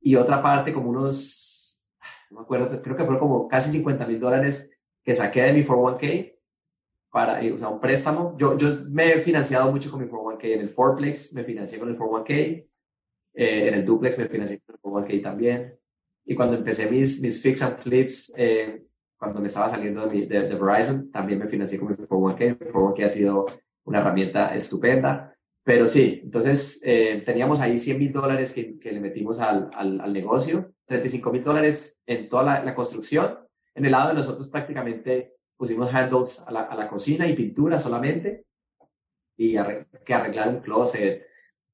B: y otra parte como unos, no me acuerdo, creo que fueron como casi 50 mil dólares que saqué de mi 401k para, o sea, un préstamo. Yo, yo me he financiado mucho con mi 401k. En el Fourplex me financié con el 401k. Eh, en el Duplex me financié con el 401k también. Y cuando empecé mis, mis fix and flips, eh, cuando me estaba saliendo de, de, Verizon, también me financié con mi 401k. Mi 401k ha sido una herramienta estupenda. Pero sí, entonces eh, teníamos ahí 100 mil dólares que, que, le metimos al, al, al negocio, 35 mil dólares en toda la, la, construcción. En el lado de nosotros prácticamente pusimos handles a la, a la cocina y pintura solamente, y que arreglar un closet,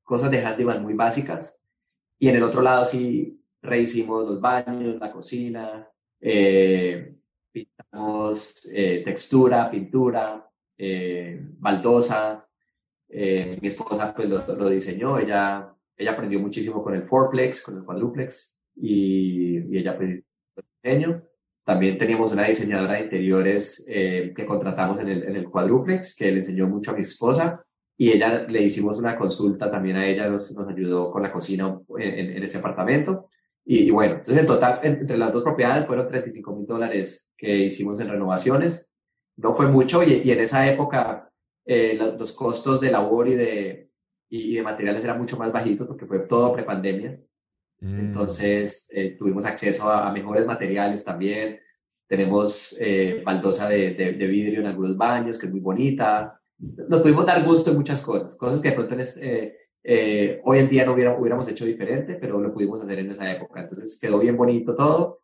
B: cosas de handyman muy básicas. Y en el otro lado sí rehicimos los baños, la cocina, eh, pintamos eh, textura, pintura, eh, baldosa. Eh, mi esposa pues lo, lo, diseñó, ella, ella aprendió muchísimo con el fourplex, con el quadruplex y, y ella aprendió el diseño. También teníamos una diseñadora de interiores eh, que contratamos en el, en el cuadruplex, que le enseñó mucho a mi esposa y ella le hicimos una consulta también a ella, nos, nos ayudó con la cocina en, en ese apartamento. Y, bueno, entonces en total, entre las dos propiedades fueron 35 mil dólares que hicimos en renovaciones. No fue mucho y, y en esa época eh, los, costos de labor y de, y, de materiales era mucho más bajito porque fue todo prepandemia. Mm. Entonces eh, tuvimos acceso a, mejores materiales también. Tenemos eh, baldosa de, de, vidrio en algunos baños, que es muy bonita. Nos pudimos dar gusto en muchas cosas, cosas que de pronto este, eh, hoy en día no hubiera, hubiéramos hecho diferente, pero lo pudimos hacer en esa época. Entonces quedó bien bonito todo.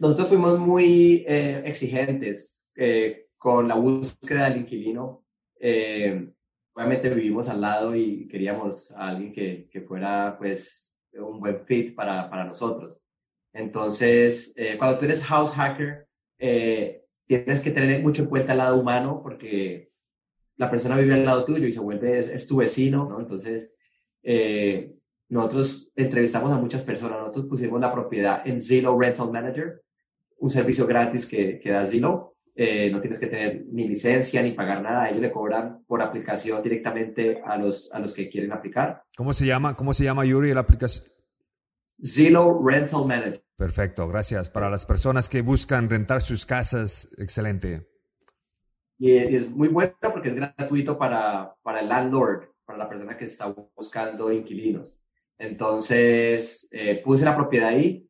B: Nosotros fuimos muy exigentes con la búsqueda del inquilino. Eh, obviamente vivimos al lado y queríamos a alguien que, que fuera pues un buen fit para, para nosotros. Entonces, eh, cuando tú eres house hacker, eh, tienes que tener mucho en cuenta el lado humano porque la persona vive al lado tuyo y se vuelve, es, tu vecino, ¿no? Entonces, eh, nosotros entrevistamos a muchas personas, nosotros pusimos la propiedad en Zillow Rental Manager, un servicio gratis que, que da Zillow, eh, no tienes que tener ni licencia ni pagar nada, ellos le cobran por aplicación directamente a los, a los que quieren aplicar.
A: ¿Cómo se llama, cómo se llama Yuri la aplicación?
B: Zillow Rental Manager.
A: Perfecto, gracias. Para las personas que buscan rentar sus casas, excelente.
B: Y es muy bueno porque es gratuito para, para el landlord, para la persona que está buscando inquilinos. Entonces, eh, puse la propiedad ahí,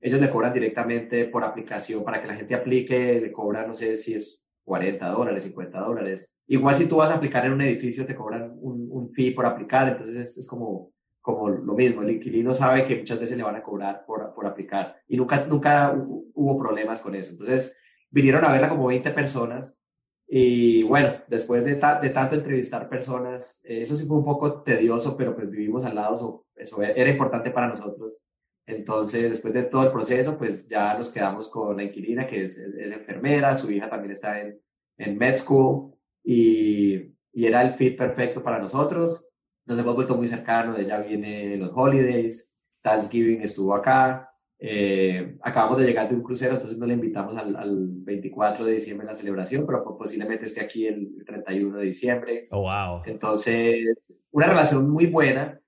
B: ellos le cobran directamente por aplicación para que la gente aplique, le cobran, no sé si es 40 dólares, 50 dólares. Igual si tú vas a aplicar en un edificio, te cobran un, un fee por aplicar, entonces es, como, como lo mismo. El inquilino sabe que muchas veces le van a cobrar por, por aplicar y nunca, nunca hubo problemas con eso. Entonces vinieron a verla como 20 personas y bueno, después de, de tanto entrevistar personas, eh, eso sí fue un poco tedioso, pero pues vivimos al lado, eso era importante para nosotros entonces, después de todo el proceso, pues ya nos quedamos con la inquilina, que es, es enfermera, su hija también está en, en med school y, y, era el fit perfecto para nosotros. Nos hemos vuelto muy cercanos, ella viene los holidays, Thanksgiving estuvo acá, eh, acabamos de llegar de un crucero, entonces no le invitamos al, al, 24 de diciembre en la celebración, pero posiblemente esté aquí el 31 de diciembre.
A: Oh, wow.
B: Entonces, una relación muy buena.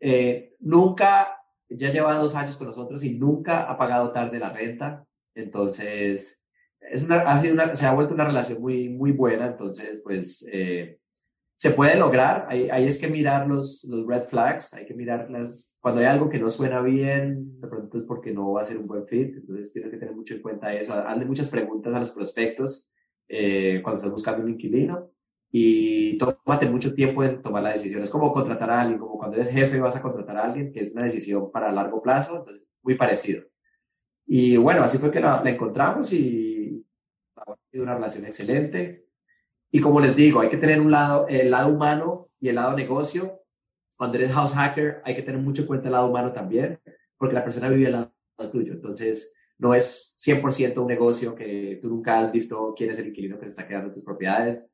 B: Eh, nunca ya lleva dos años con nosotros y nunca ha pagado tarde la renta. Entonces, es una, ha sido una, se ha vuelto una relación muy, muy buena. Entonces, pues, eh, se puede lograr. Ahí, ahí, es que mirar los, los red flags. Hay que mirarlas. Cuando hay algo que no suena bien, de pronto es porque no va a ser un buen fit. Entonces, tienes que tener mucho en cuenta eso. Hazle muchas preguntas a los prospectos eh, cuando estás buscando un inquilino y tómate mucho tiempo en tomar la decisión. Es como contratar a alguien, como cuando eres jefe vas a contratar a alguien, que es una decisión para largo plazo, entonces muy parecido. Y bueno, así fue que la, encontramos y ha sido una relación excelente. Y como les digo, hay que tener un lado, el lado humano y el lado negocio. Cuando eres house hacker, hay que tener mucho en cuenta el lado humano también, porque la persona vive al lado tuyo. Entonces, no es 100% un negocio que tú nunca has visto quién es el inquilino que se está quedando en tus propiedades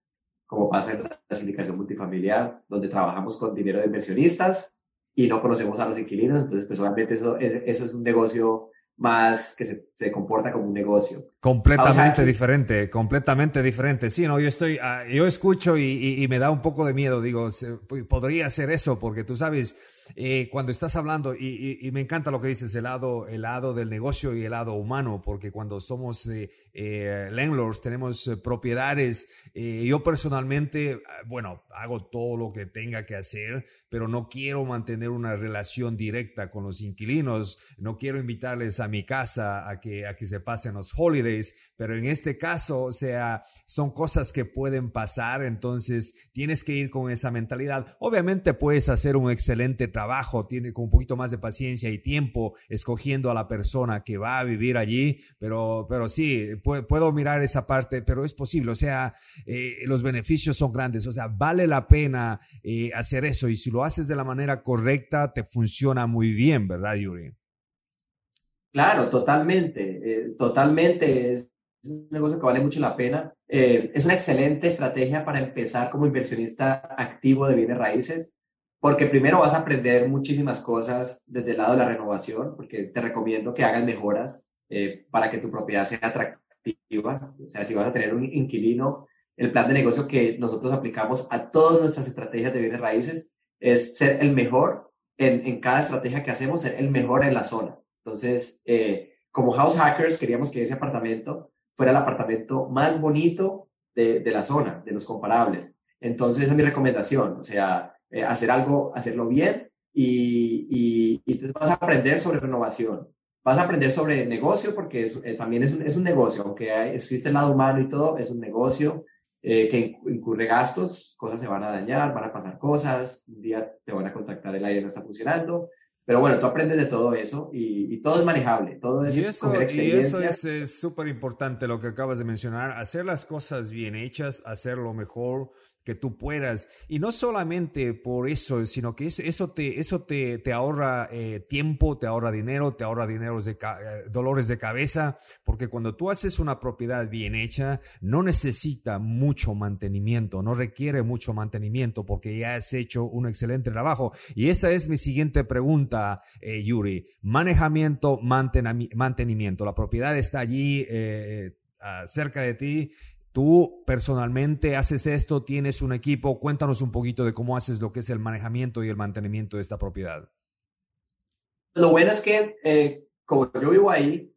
B: como pasa en la sindicación multifamiliar, donde trabajamos con dinero de inversionistas y no conocemos a los inquilinos. Entonces, pues eso es, eso es un negocio más que se comporta como un negocio.
A: Completamente diferente, completamente diferente. Sí, no, yo estoy, ah, yo escucho y, y, me da un poco de miedo. Digo, podría ser eso, porque tú sabes, eh, cuando estás hablando, y, y, me encanta lo que dices, el lado, el lado del negocio y el lado humano, porque cuando somos eh, eh, landlords, tenemos propiedades. yo personalmente, ah, bueno, hago todo lo que tenga que hacer, pero no quiero mantener una relación directa con los inquilinos. No quiero invitarles a mi casa a que, a que se pasen los holidays, pero en este caso, o sea, son cosas que pueden pasar, entonces tienes que ir con esa mentalidad. Obviamente puedes hacer un excelente trabajo, tiene con un poquito más de paciencia y tiempo escogiendo a la persona que va a vivir allí, pero, pero sí, puedo, mirar esa parte, pero es posible, o sea, eh, los beneficios son grandes, o sea, vale la pena eh, hacer eso y si lo haces de la manera correcta, te funciona muy bien, ¿verdad, Yuri?
B: Claro, totalmente, eh, totalmente. Es un negocio que vale mucho la pena. es una excelente estrategia para empezar como inversionista activo de bienes raíces porque primero vas a aprender muchísimas cosas desde el lado de la renovación, porque te recomiendo que hagas mejoras eh, para que tu propiedad sea atractiva. O sea, si vas a tener un inquilino, el plan de negocio que nosotros aplicamos a todas nuestras estrategias de bienes raíces es ser el mejor en cada estrategia que hacemos, ser el mejor en la zona. Entonces, eh, como house hackers, queríamos que ese apartamento fuera el apartamento más bonito de, de la zona, de los comparables. Entonces, esa es mi recomendación. O sea, eh, hacer algo, hacerlo bien y, y, vas a aprender sobre renovación. Vas a aprender sobre negocio porque eh, también es un, es un, negocio, aunque existe el lado humano y todo, es un negocio eh, que incurre gastos, cosas se van a dañar, van a pasar cosas, un día te van a contactar, el aire no está funcionando, pero bueno, tú aprendes de todo eso y, todo es manejable, todo es
A: y eso, y eso es súper importante lo que acabas de mencionar, hacer las cosas bien hechas, hacerlo mejor, que tú puedas. Y no solamente por eso, sino que eso te, eso te, te ahorra eh, tiempo, te ahorra dinero, te ahorra de eh, dolores de cabeza, porque cuando tú haces una propiedad bien hecha, no necesita mucho mantenimiento, no requiere mucho mantenimiento porque ya has hecho un excelente trabajo. Y esa es mi siguiente pregunta, eh, Yuri. Manejamiento, mantenimiento. La propiedad está allí cerca de ti Tú personalmente haces esto, tienes un equipo. Cuéntanos un poquito de cómo haces lo que es el manejamiento y el mantenimiento de esta propiedad.
B: Lo bueno es que, eh, como yo vivo ahí,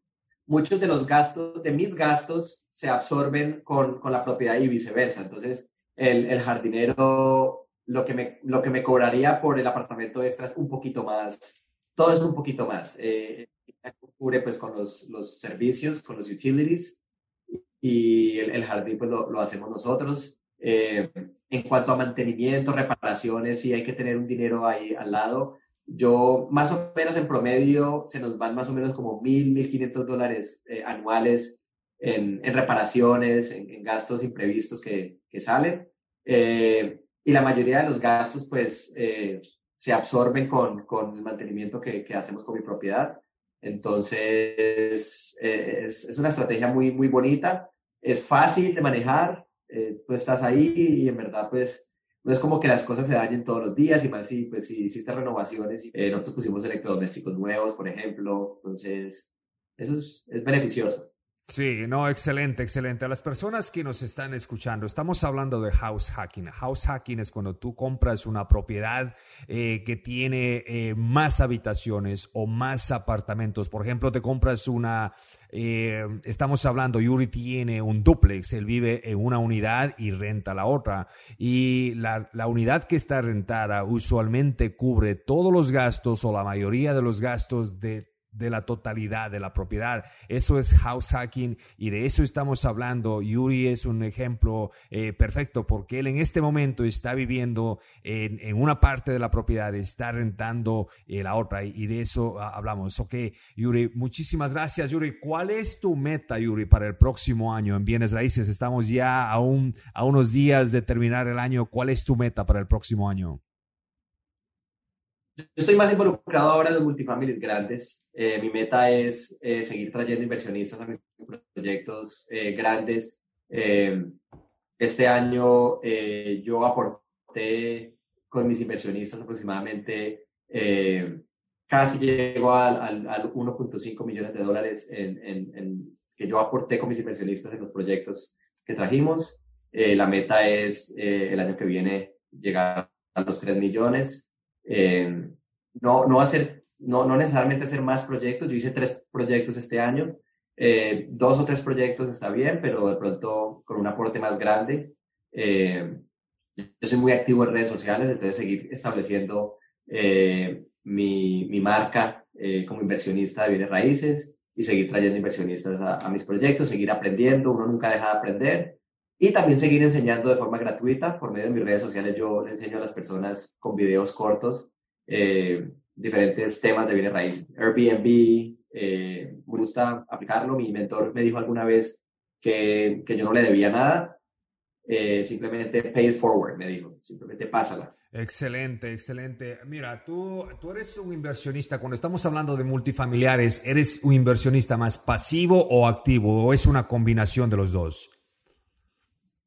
B: muchos de los gastos, de mis gastos, se absorben con, con la propiedad y viceversa. Entonces, el, el, jardinero, lo que, me, lo que me cobraría por el apartamento extra es un poquito más, todo es un poquito más. Eh, cubre pues con los, los servicios, con los utilities y el, jardín pues lo, lo, hacemos nosotros. Eh, en cuanto a mantenimiento, reparaciones, sí hay que tener un dinero ahí al lado. Yo, más o menos en promedio, se nos van más o menos como mil, mil quinientos dólares eh, anuales en, en reparaciones, en, gastos imprevistos que, que salen. Eh, y la mayoría de los gastos, pues, se absorben con, con el mantenimiento que, que hacemos con mi propiedad. Entonces, eh, es, una estrategia muy, muy bonita, es fácil de manejar, eh, tú estás ahí y en verdad, pues, no es como que las cosas se dañen todos los días y más si, pues, si hiciste renovaciones, y, eh, nosotros pusimos electrodomésticos nuevos, por ejemplo, entonces, eso es, es beneficioso.
A: Sí, no, excelente, excelente. A las personas que nos están escuchando, estamos hablando de house hacking. House hacking es cuando tú compras una propiedad eh, que tiene eh, más habitaciones o más apartamentos. Por ejemplo, te compras una, eh, estamos hablando, Yuri tiene un duplex, él vive en una unidad y renta la otra. Y la, la unidad que está rentada usualmente cubre todos los gastos o la mayoría de los gastos de de la totalidad de la propiedad. Eso es house hacking y de eso estamos hablando. Yuri es un ejemplo eh, perfecto porque él en este momento está viviendo en, en una parte de la propiedad, está rentando eh, la otra y, de eso ah, hablamos. Ok, Yuri, muchísimas gracias, Yuri. ¿Cuál es tu meta, Yuri, para el próximo año en bienes raíces? Estamos ya a, un, a unos días de terminar el año. ¿Cuál es tu meta para el próximo año?
B: Yo estoy más involucrado ahora en los multifamilies grandes. Eh, mi meta es eh, seguir trayendo inversionistas a mis proyectos eh, grandes. este año yo aporté con mis inversionistas aproximadamente, casi llego al, al, 1.5 millones de dólares en, en, en, que yo aporté con mis inversionistas en los proyectos que trajimos. la meta es el año que viene llegar a los 3 millones. Eh, no, no, hacer, no, no necesariamente hacer más proyectos. Yo hice tres proyectos este año. Eh, dos o tres proyectos está bien, pero de pronto con un aporte más grande. Eh, yo soy muy activo en redes sociales, entonces seguir estableciendo mi, mi, marca como inversionista de bienes raíces y seguir trayendo inversionistas a, a, mis proyectos, seguir aprendiendo, uno nunca deja de aprender y también seguir enseñando de forma gratuita por medio de mis redes sociales. Yo le enseño a las personas con videos cortos eh, diferentes temas de bienes raíces. Airbnb, eh, me gusta aplicarlo. Mi mentor me dijo alguna vez que, que yo no le debía nada, eh, simplemente pay it forward, me dijo, simplemente pásala.
A: Excelente, excelente. Mira, tú, tú eres un inversionista, cuando estamos hablando de multifamiliares, ¿eres un inversionista más pasivo o activo o es una combinación de los dos?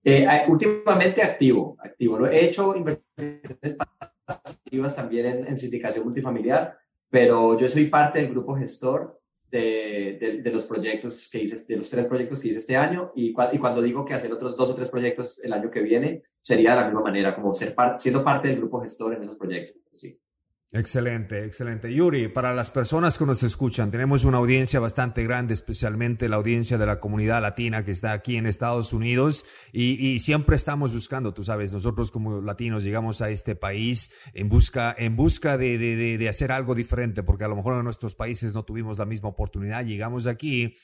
B: Eh, últimamente activo, activo. Lo he hecho inversiones pasivas también en, en, sindicación multifamiliar, pero yo soy parte del grupo gestor de, de, los proyectos que hice, de los tres proyectos que hice este año y, cuando digo que hacer otros dos o tres proyectos el año que viene, sería de la misma manera, como ser siendo parte del grupo gestor en esos proyectos, sí.
A: Excelente, excelente. Yuri, para las personas que nos escuchan, tenemos una audiencia bastante grande, especialmente la audiencia de la comunidad latina que está aquí en Estados Unidos y, siempre estamos buscando, tú sabes, nosotros como latinos llegamos a este país en busca, en busca de, de, de, hacer algo diferente, porque a lo mejor en nuestros países no tuvimos la misma oportunidad, llegamos aquí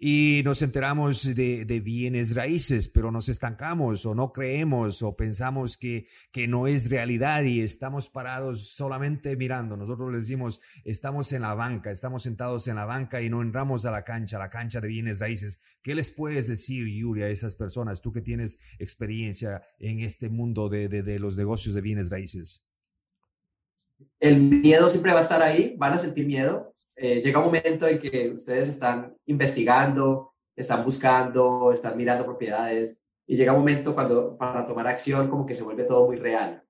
A: y nos enteramos de, de bienes raíces, pero nos estancamos o no creemos o pensamos que, que no es realidad y estamos parados solamente mirando. Nosotros les decimos, estamos en la banca, estamos sentados en la banca y no entramos a la cancha, a la cancha de bienes raíces. ¿Qué les puedes decir, Yuri, a esas personas, tú que tienes experiencia en este mundo de, de, los negocios de bienes raíces?
B: El miedo siempre va a estar ahí, van a sentir miedo. Eh, llega un momento en que ustedes están investigando, están buscando, están mirando propiedades y llega un momento cuando para tomar acción como que se vuelve todo muy real.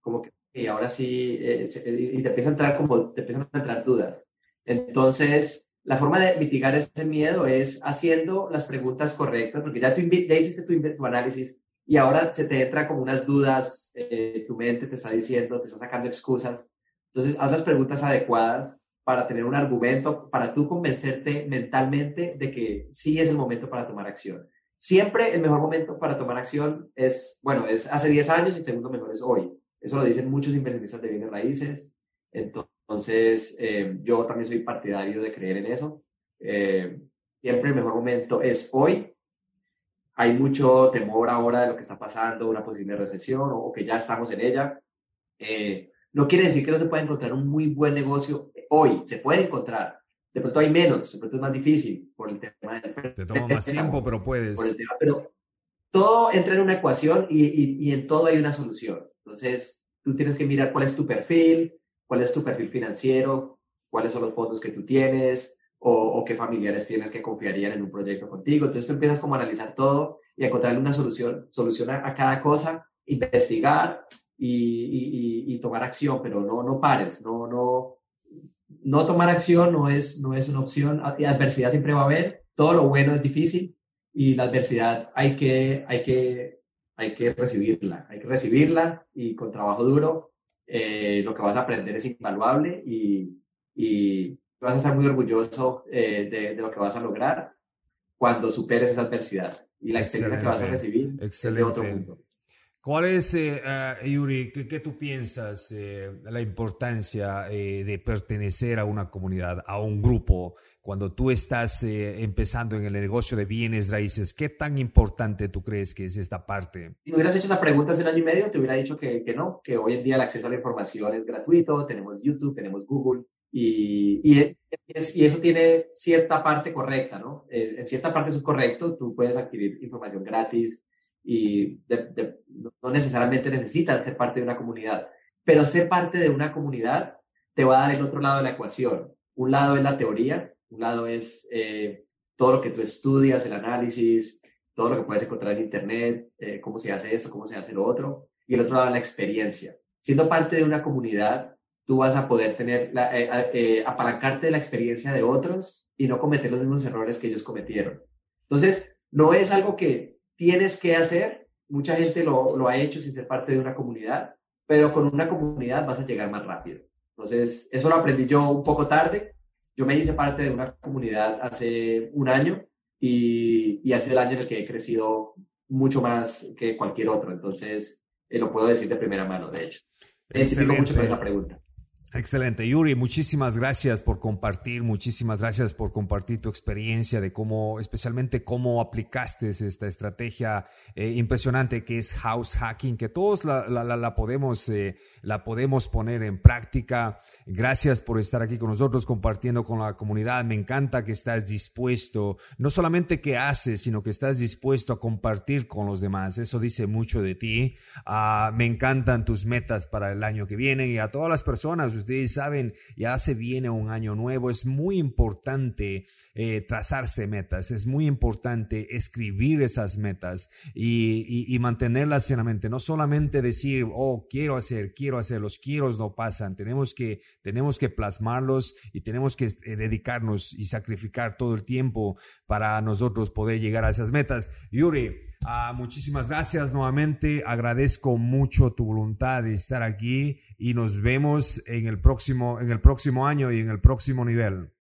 B: Como que y ahora sí, eh, y te empiezan a entrar como, te empiezan a entrar dudas. Entonces, la forma de mitigar ese miedo es haciendo las preguntas correctas, porque ya, tú, ya hiciste tu, tu, análisis y ahora se te entra como unas dudas, eh, tu mente te está diciendo, te está sacando excusas. Entonces, haz las preguntas adecuadas para tener un argumento, para tú convencerte mentalmente de que sí es el momento para tomar acción. Siempre el mejor momento para tomar acción es, bueno, es hace 10 años y el segundo mejor es hoy. Eso lo dicen muchos inversionistas de bienes raíces. Entonces, eh, yo también soy partidario de creer en eso. Eh, siempre el mejor momento es hoy. Hay mucho temor ahora de lo que está pasando, una posible recesión o, que ya estamos en ella. Eh, no quiere decir que no se pueda encontrar un muy buen negocio hoy. Se puede encontrar. De pronto hay menos, de pronto es más difícil por el tema
A: del... Te toma más tiempo, pero puedes.
B: pero todo entra en una ecuación y, y en todo hay una solución. Entonces, tú tienes que mirar cuál es tu perfil, cuál es tu perfil financiero, cuáles son los fondos que tú tienes o, qué familiares tienes que confiarían en un proyecto contigo. Entonces, tú empiezas como a analizar todo y a encontrarle una solución, solución a, cada cosa, investigar y, y, tomar acción, pero no, no pares, no, no, no tomar acción no es, no es una opción. Adversidad siempre va a haber, todo lo bueno es difícil y la adversidad hay que, hay que hay que recibirla, hay que recibirla y con trabajo duro eh, lo que vas a aprender es invaluable y, y vas a estar muy orgulloso eh, de, de, lo que vas a lograr cuando superes esa adversidad y la experiencia que vas a recibir es de otro mundo.
A: ¿Cuál es, eh, Yuri, qué, tú piensas eh, la importancia de pertenecer a una comunidad, a un grupo, cuando tú estás eh, empezando en el negocio de bienes raíces, ¿qué tan importante tú crees que es esta parte?
B: Si me hubieras hecho esa pregunta hace un año y medio, te hubiera dicho que, que no, que hoy en día el acceso a la información es gratuito, tenemos YouTube, tenemos Google, y, y, y, eso tiene cierta parte correcta, ¿no? En cierta parte eso es correcto, tú puedes adquirir información gratis y no necesariamente necesitas ser parte de una comunidad, pero ser parte de una comunidad te va a dar el otro lado de la ecuación. Un lado es la teoría un lado es eh, todo lo que tú estudias, el análisis, todo lo que puedes encontrar en Internet, eh, cómo se hace esto, cómo se hace lo otro. Y el otro lado, la experiencia. Siendo parte de una comunidad, tú vas a poder tener, la, eh, apalancarte de la experiencia de otros y no cometer los mismos errores que ellos cometieron. Entonces, no es algo que tienes que hacer. Mucha gente lo, lo ha hecho sin ser parte de una comunidad, pero con una comunidad vas a llegar más rápido. Entonces, eso lo aprendí yo un poco tarde, yo me hice parte de una comunidad hace un año y, y ha sido el año en el que he crecido mucho más que cualquier otro. Entonces, eh, lo puedo decir de primera mano, de hecho. Me identifico mucho con esa pregunta.
A: Excelente, Yuri, muchísimas gracias por compartir, muchísimas gracias por compartir tu experiencia de cómo, especialmente cómo aplicaste esta estrategia eh, impresionante que es house hacking, que todos la, la, podemos, eh, la podemos poner en práctica. Gracias por estar aquí con nosotros compartiendo con la comunidad. Me encanta que estás dispuesto, no solamente que haces, sino que estás dispuesto a compartir con los demás. Eso dice mucho de ti. Ah, me encantan tus metas para el año que viene y a todas las personas ustedes saben, ya se viene un año nuevo, es muy importante eh, trazarse metas, es muy importante escribir esas metas y, mantenerlas en la mente, no solamente decir, oh, quiero hacer, quiero hacer, los quiero no pasan, tenemos que, tenemos que plasmarlos y tenemos que eh, dedicarnos y sacrificar todo el tiempo para nosotros poder llegar a esas metas. Yuri, ah, muchísimas gracias nuevamente, agradezco mucho tu voluntad de estar aquí y nos vemos en el próximo, en el próximo año y en el próximo nivel.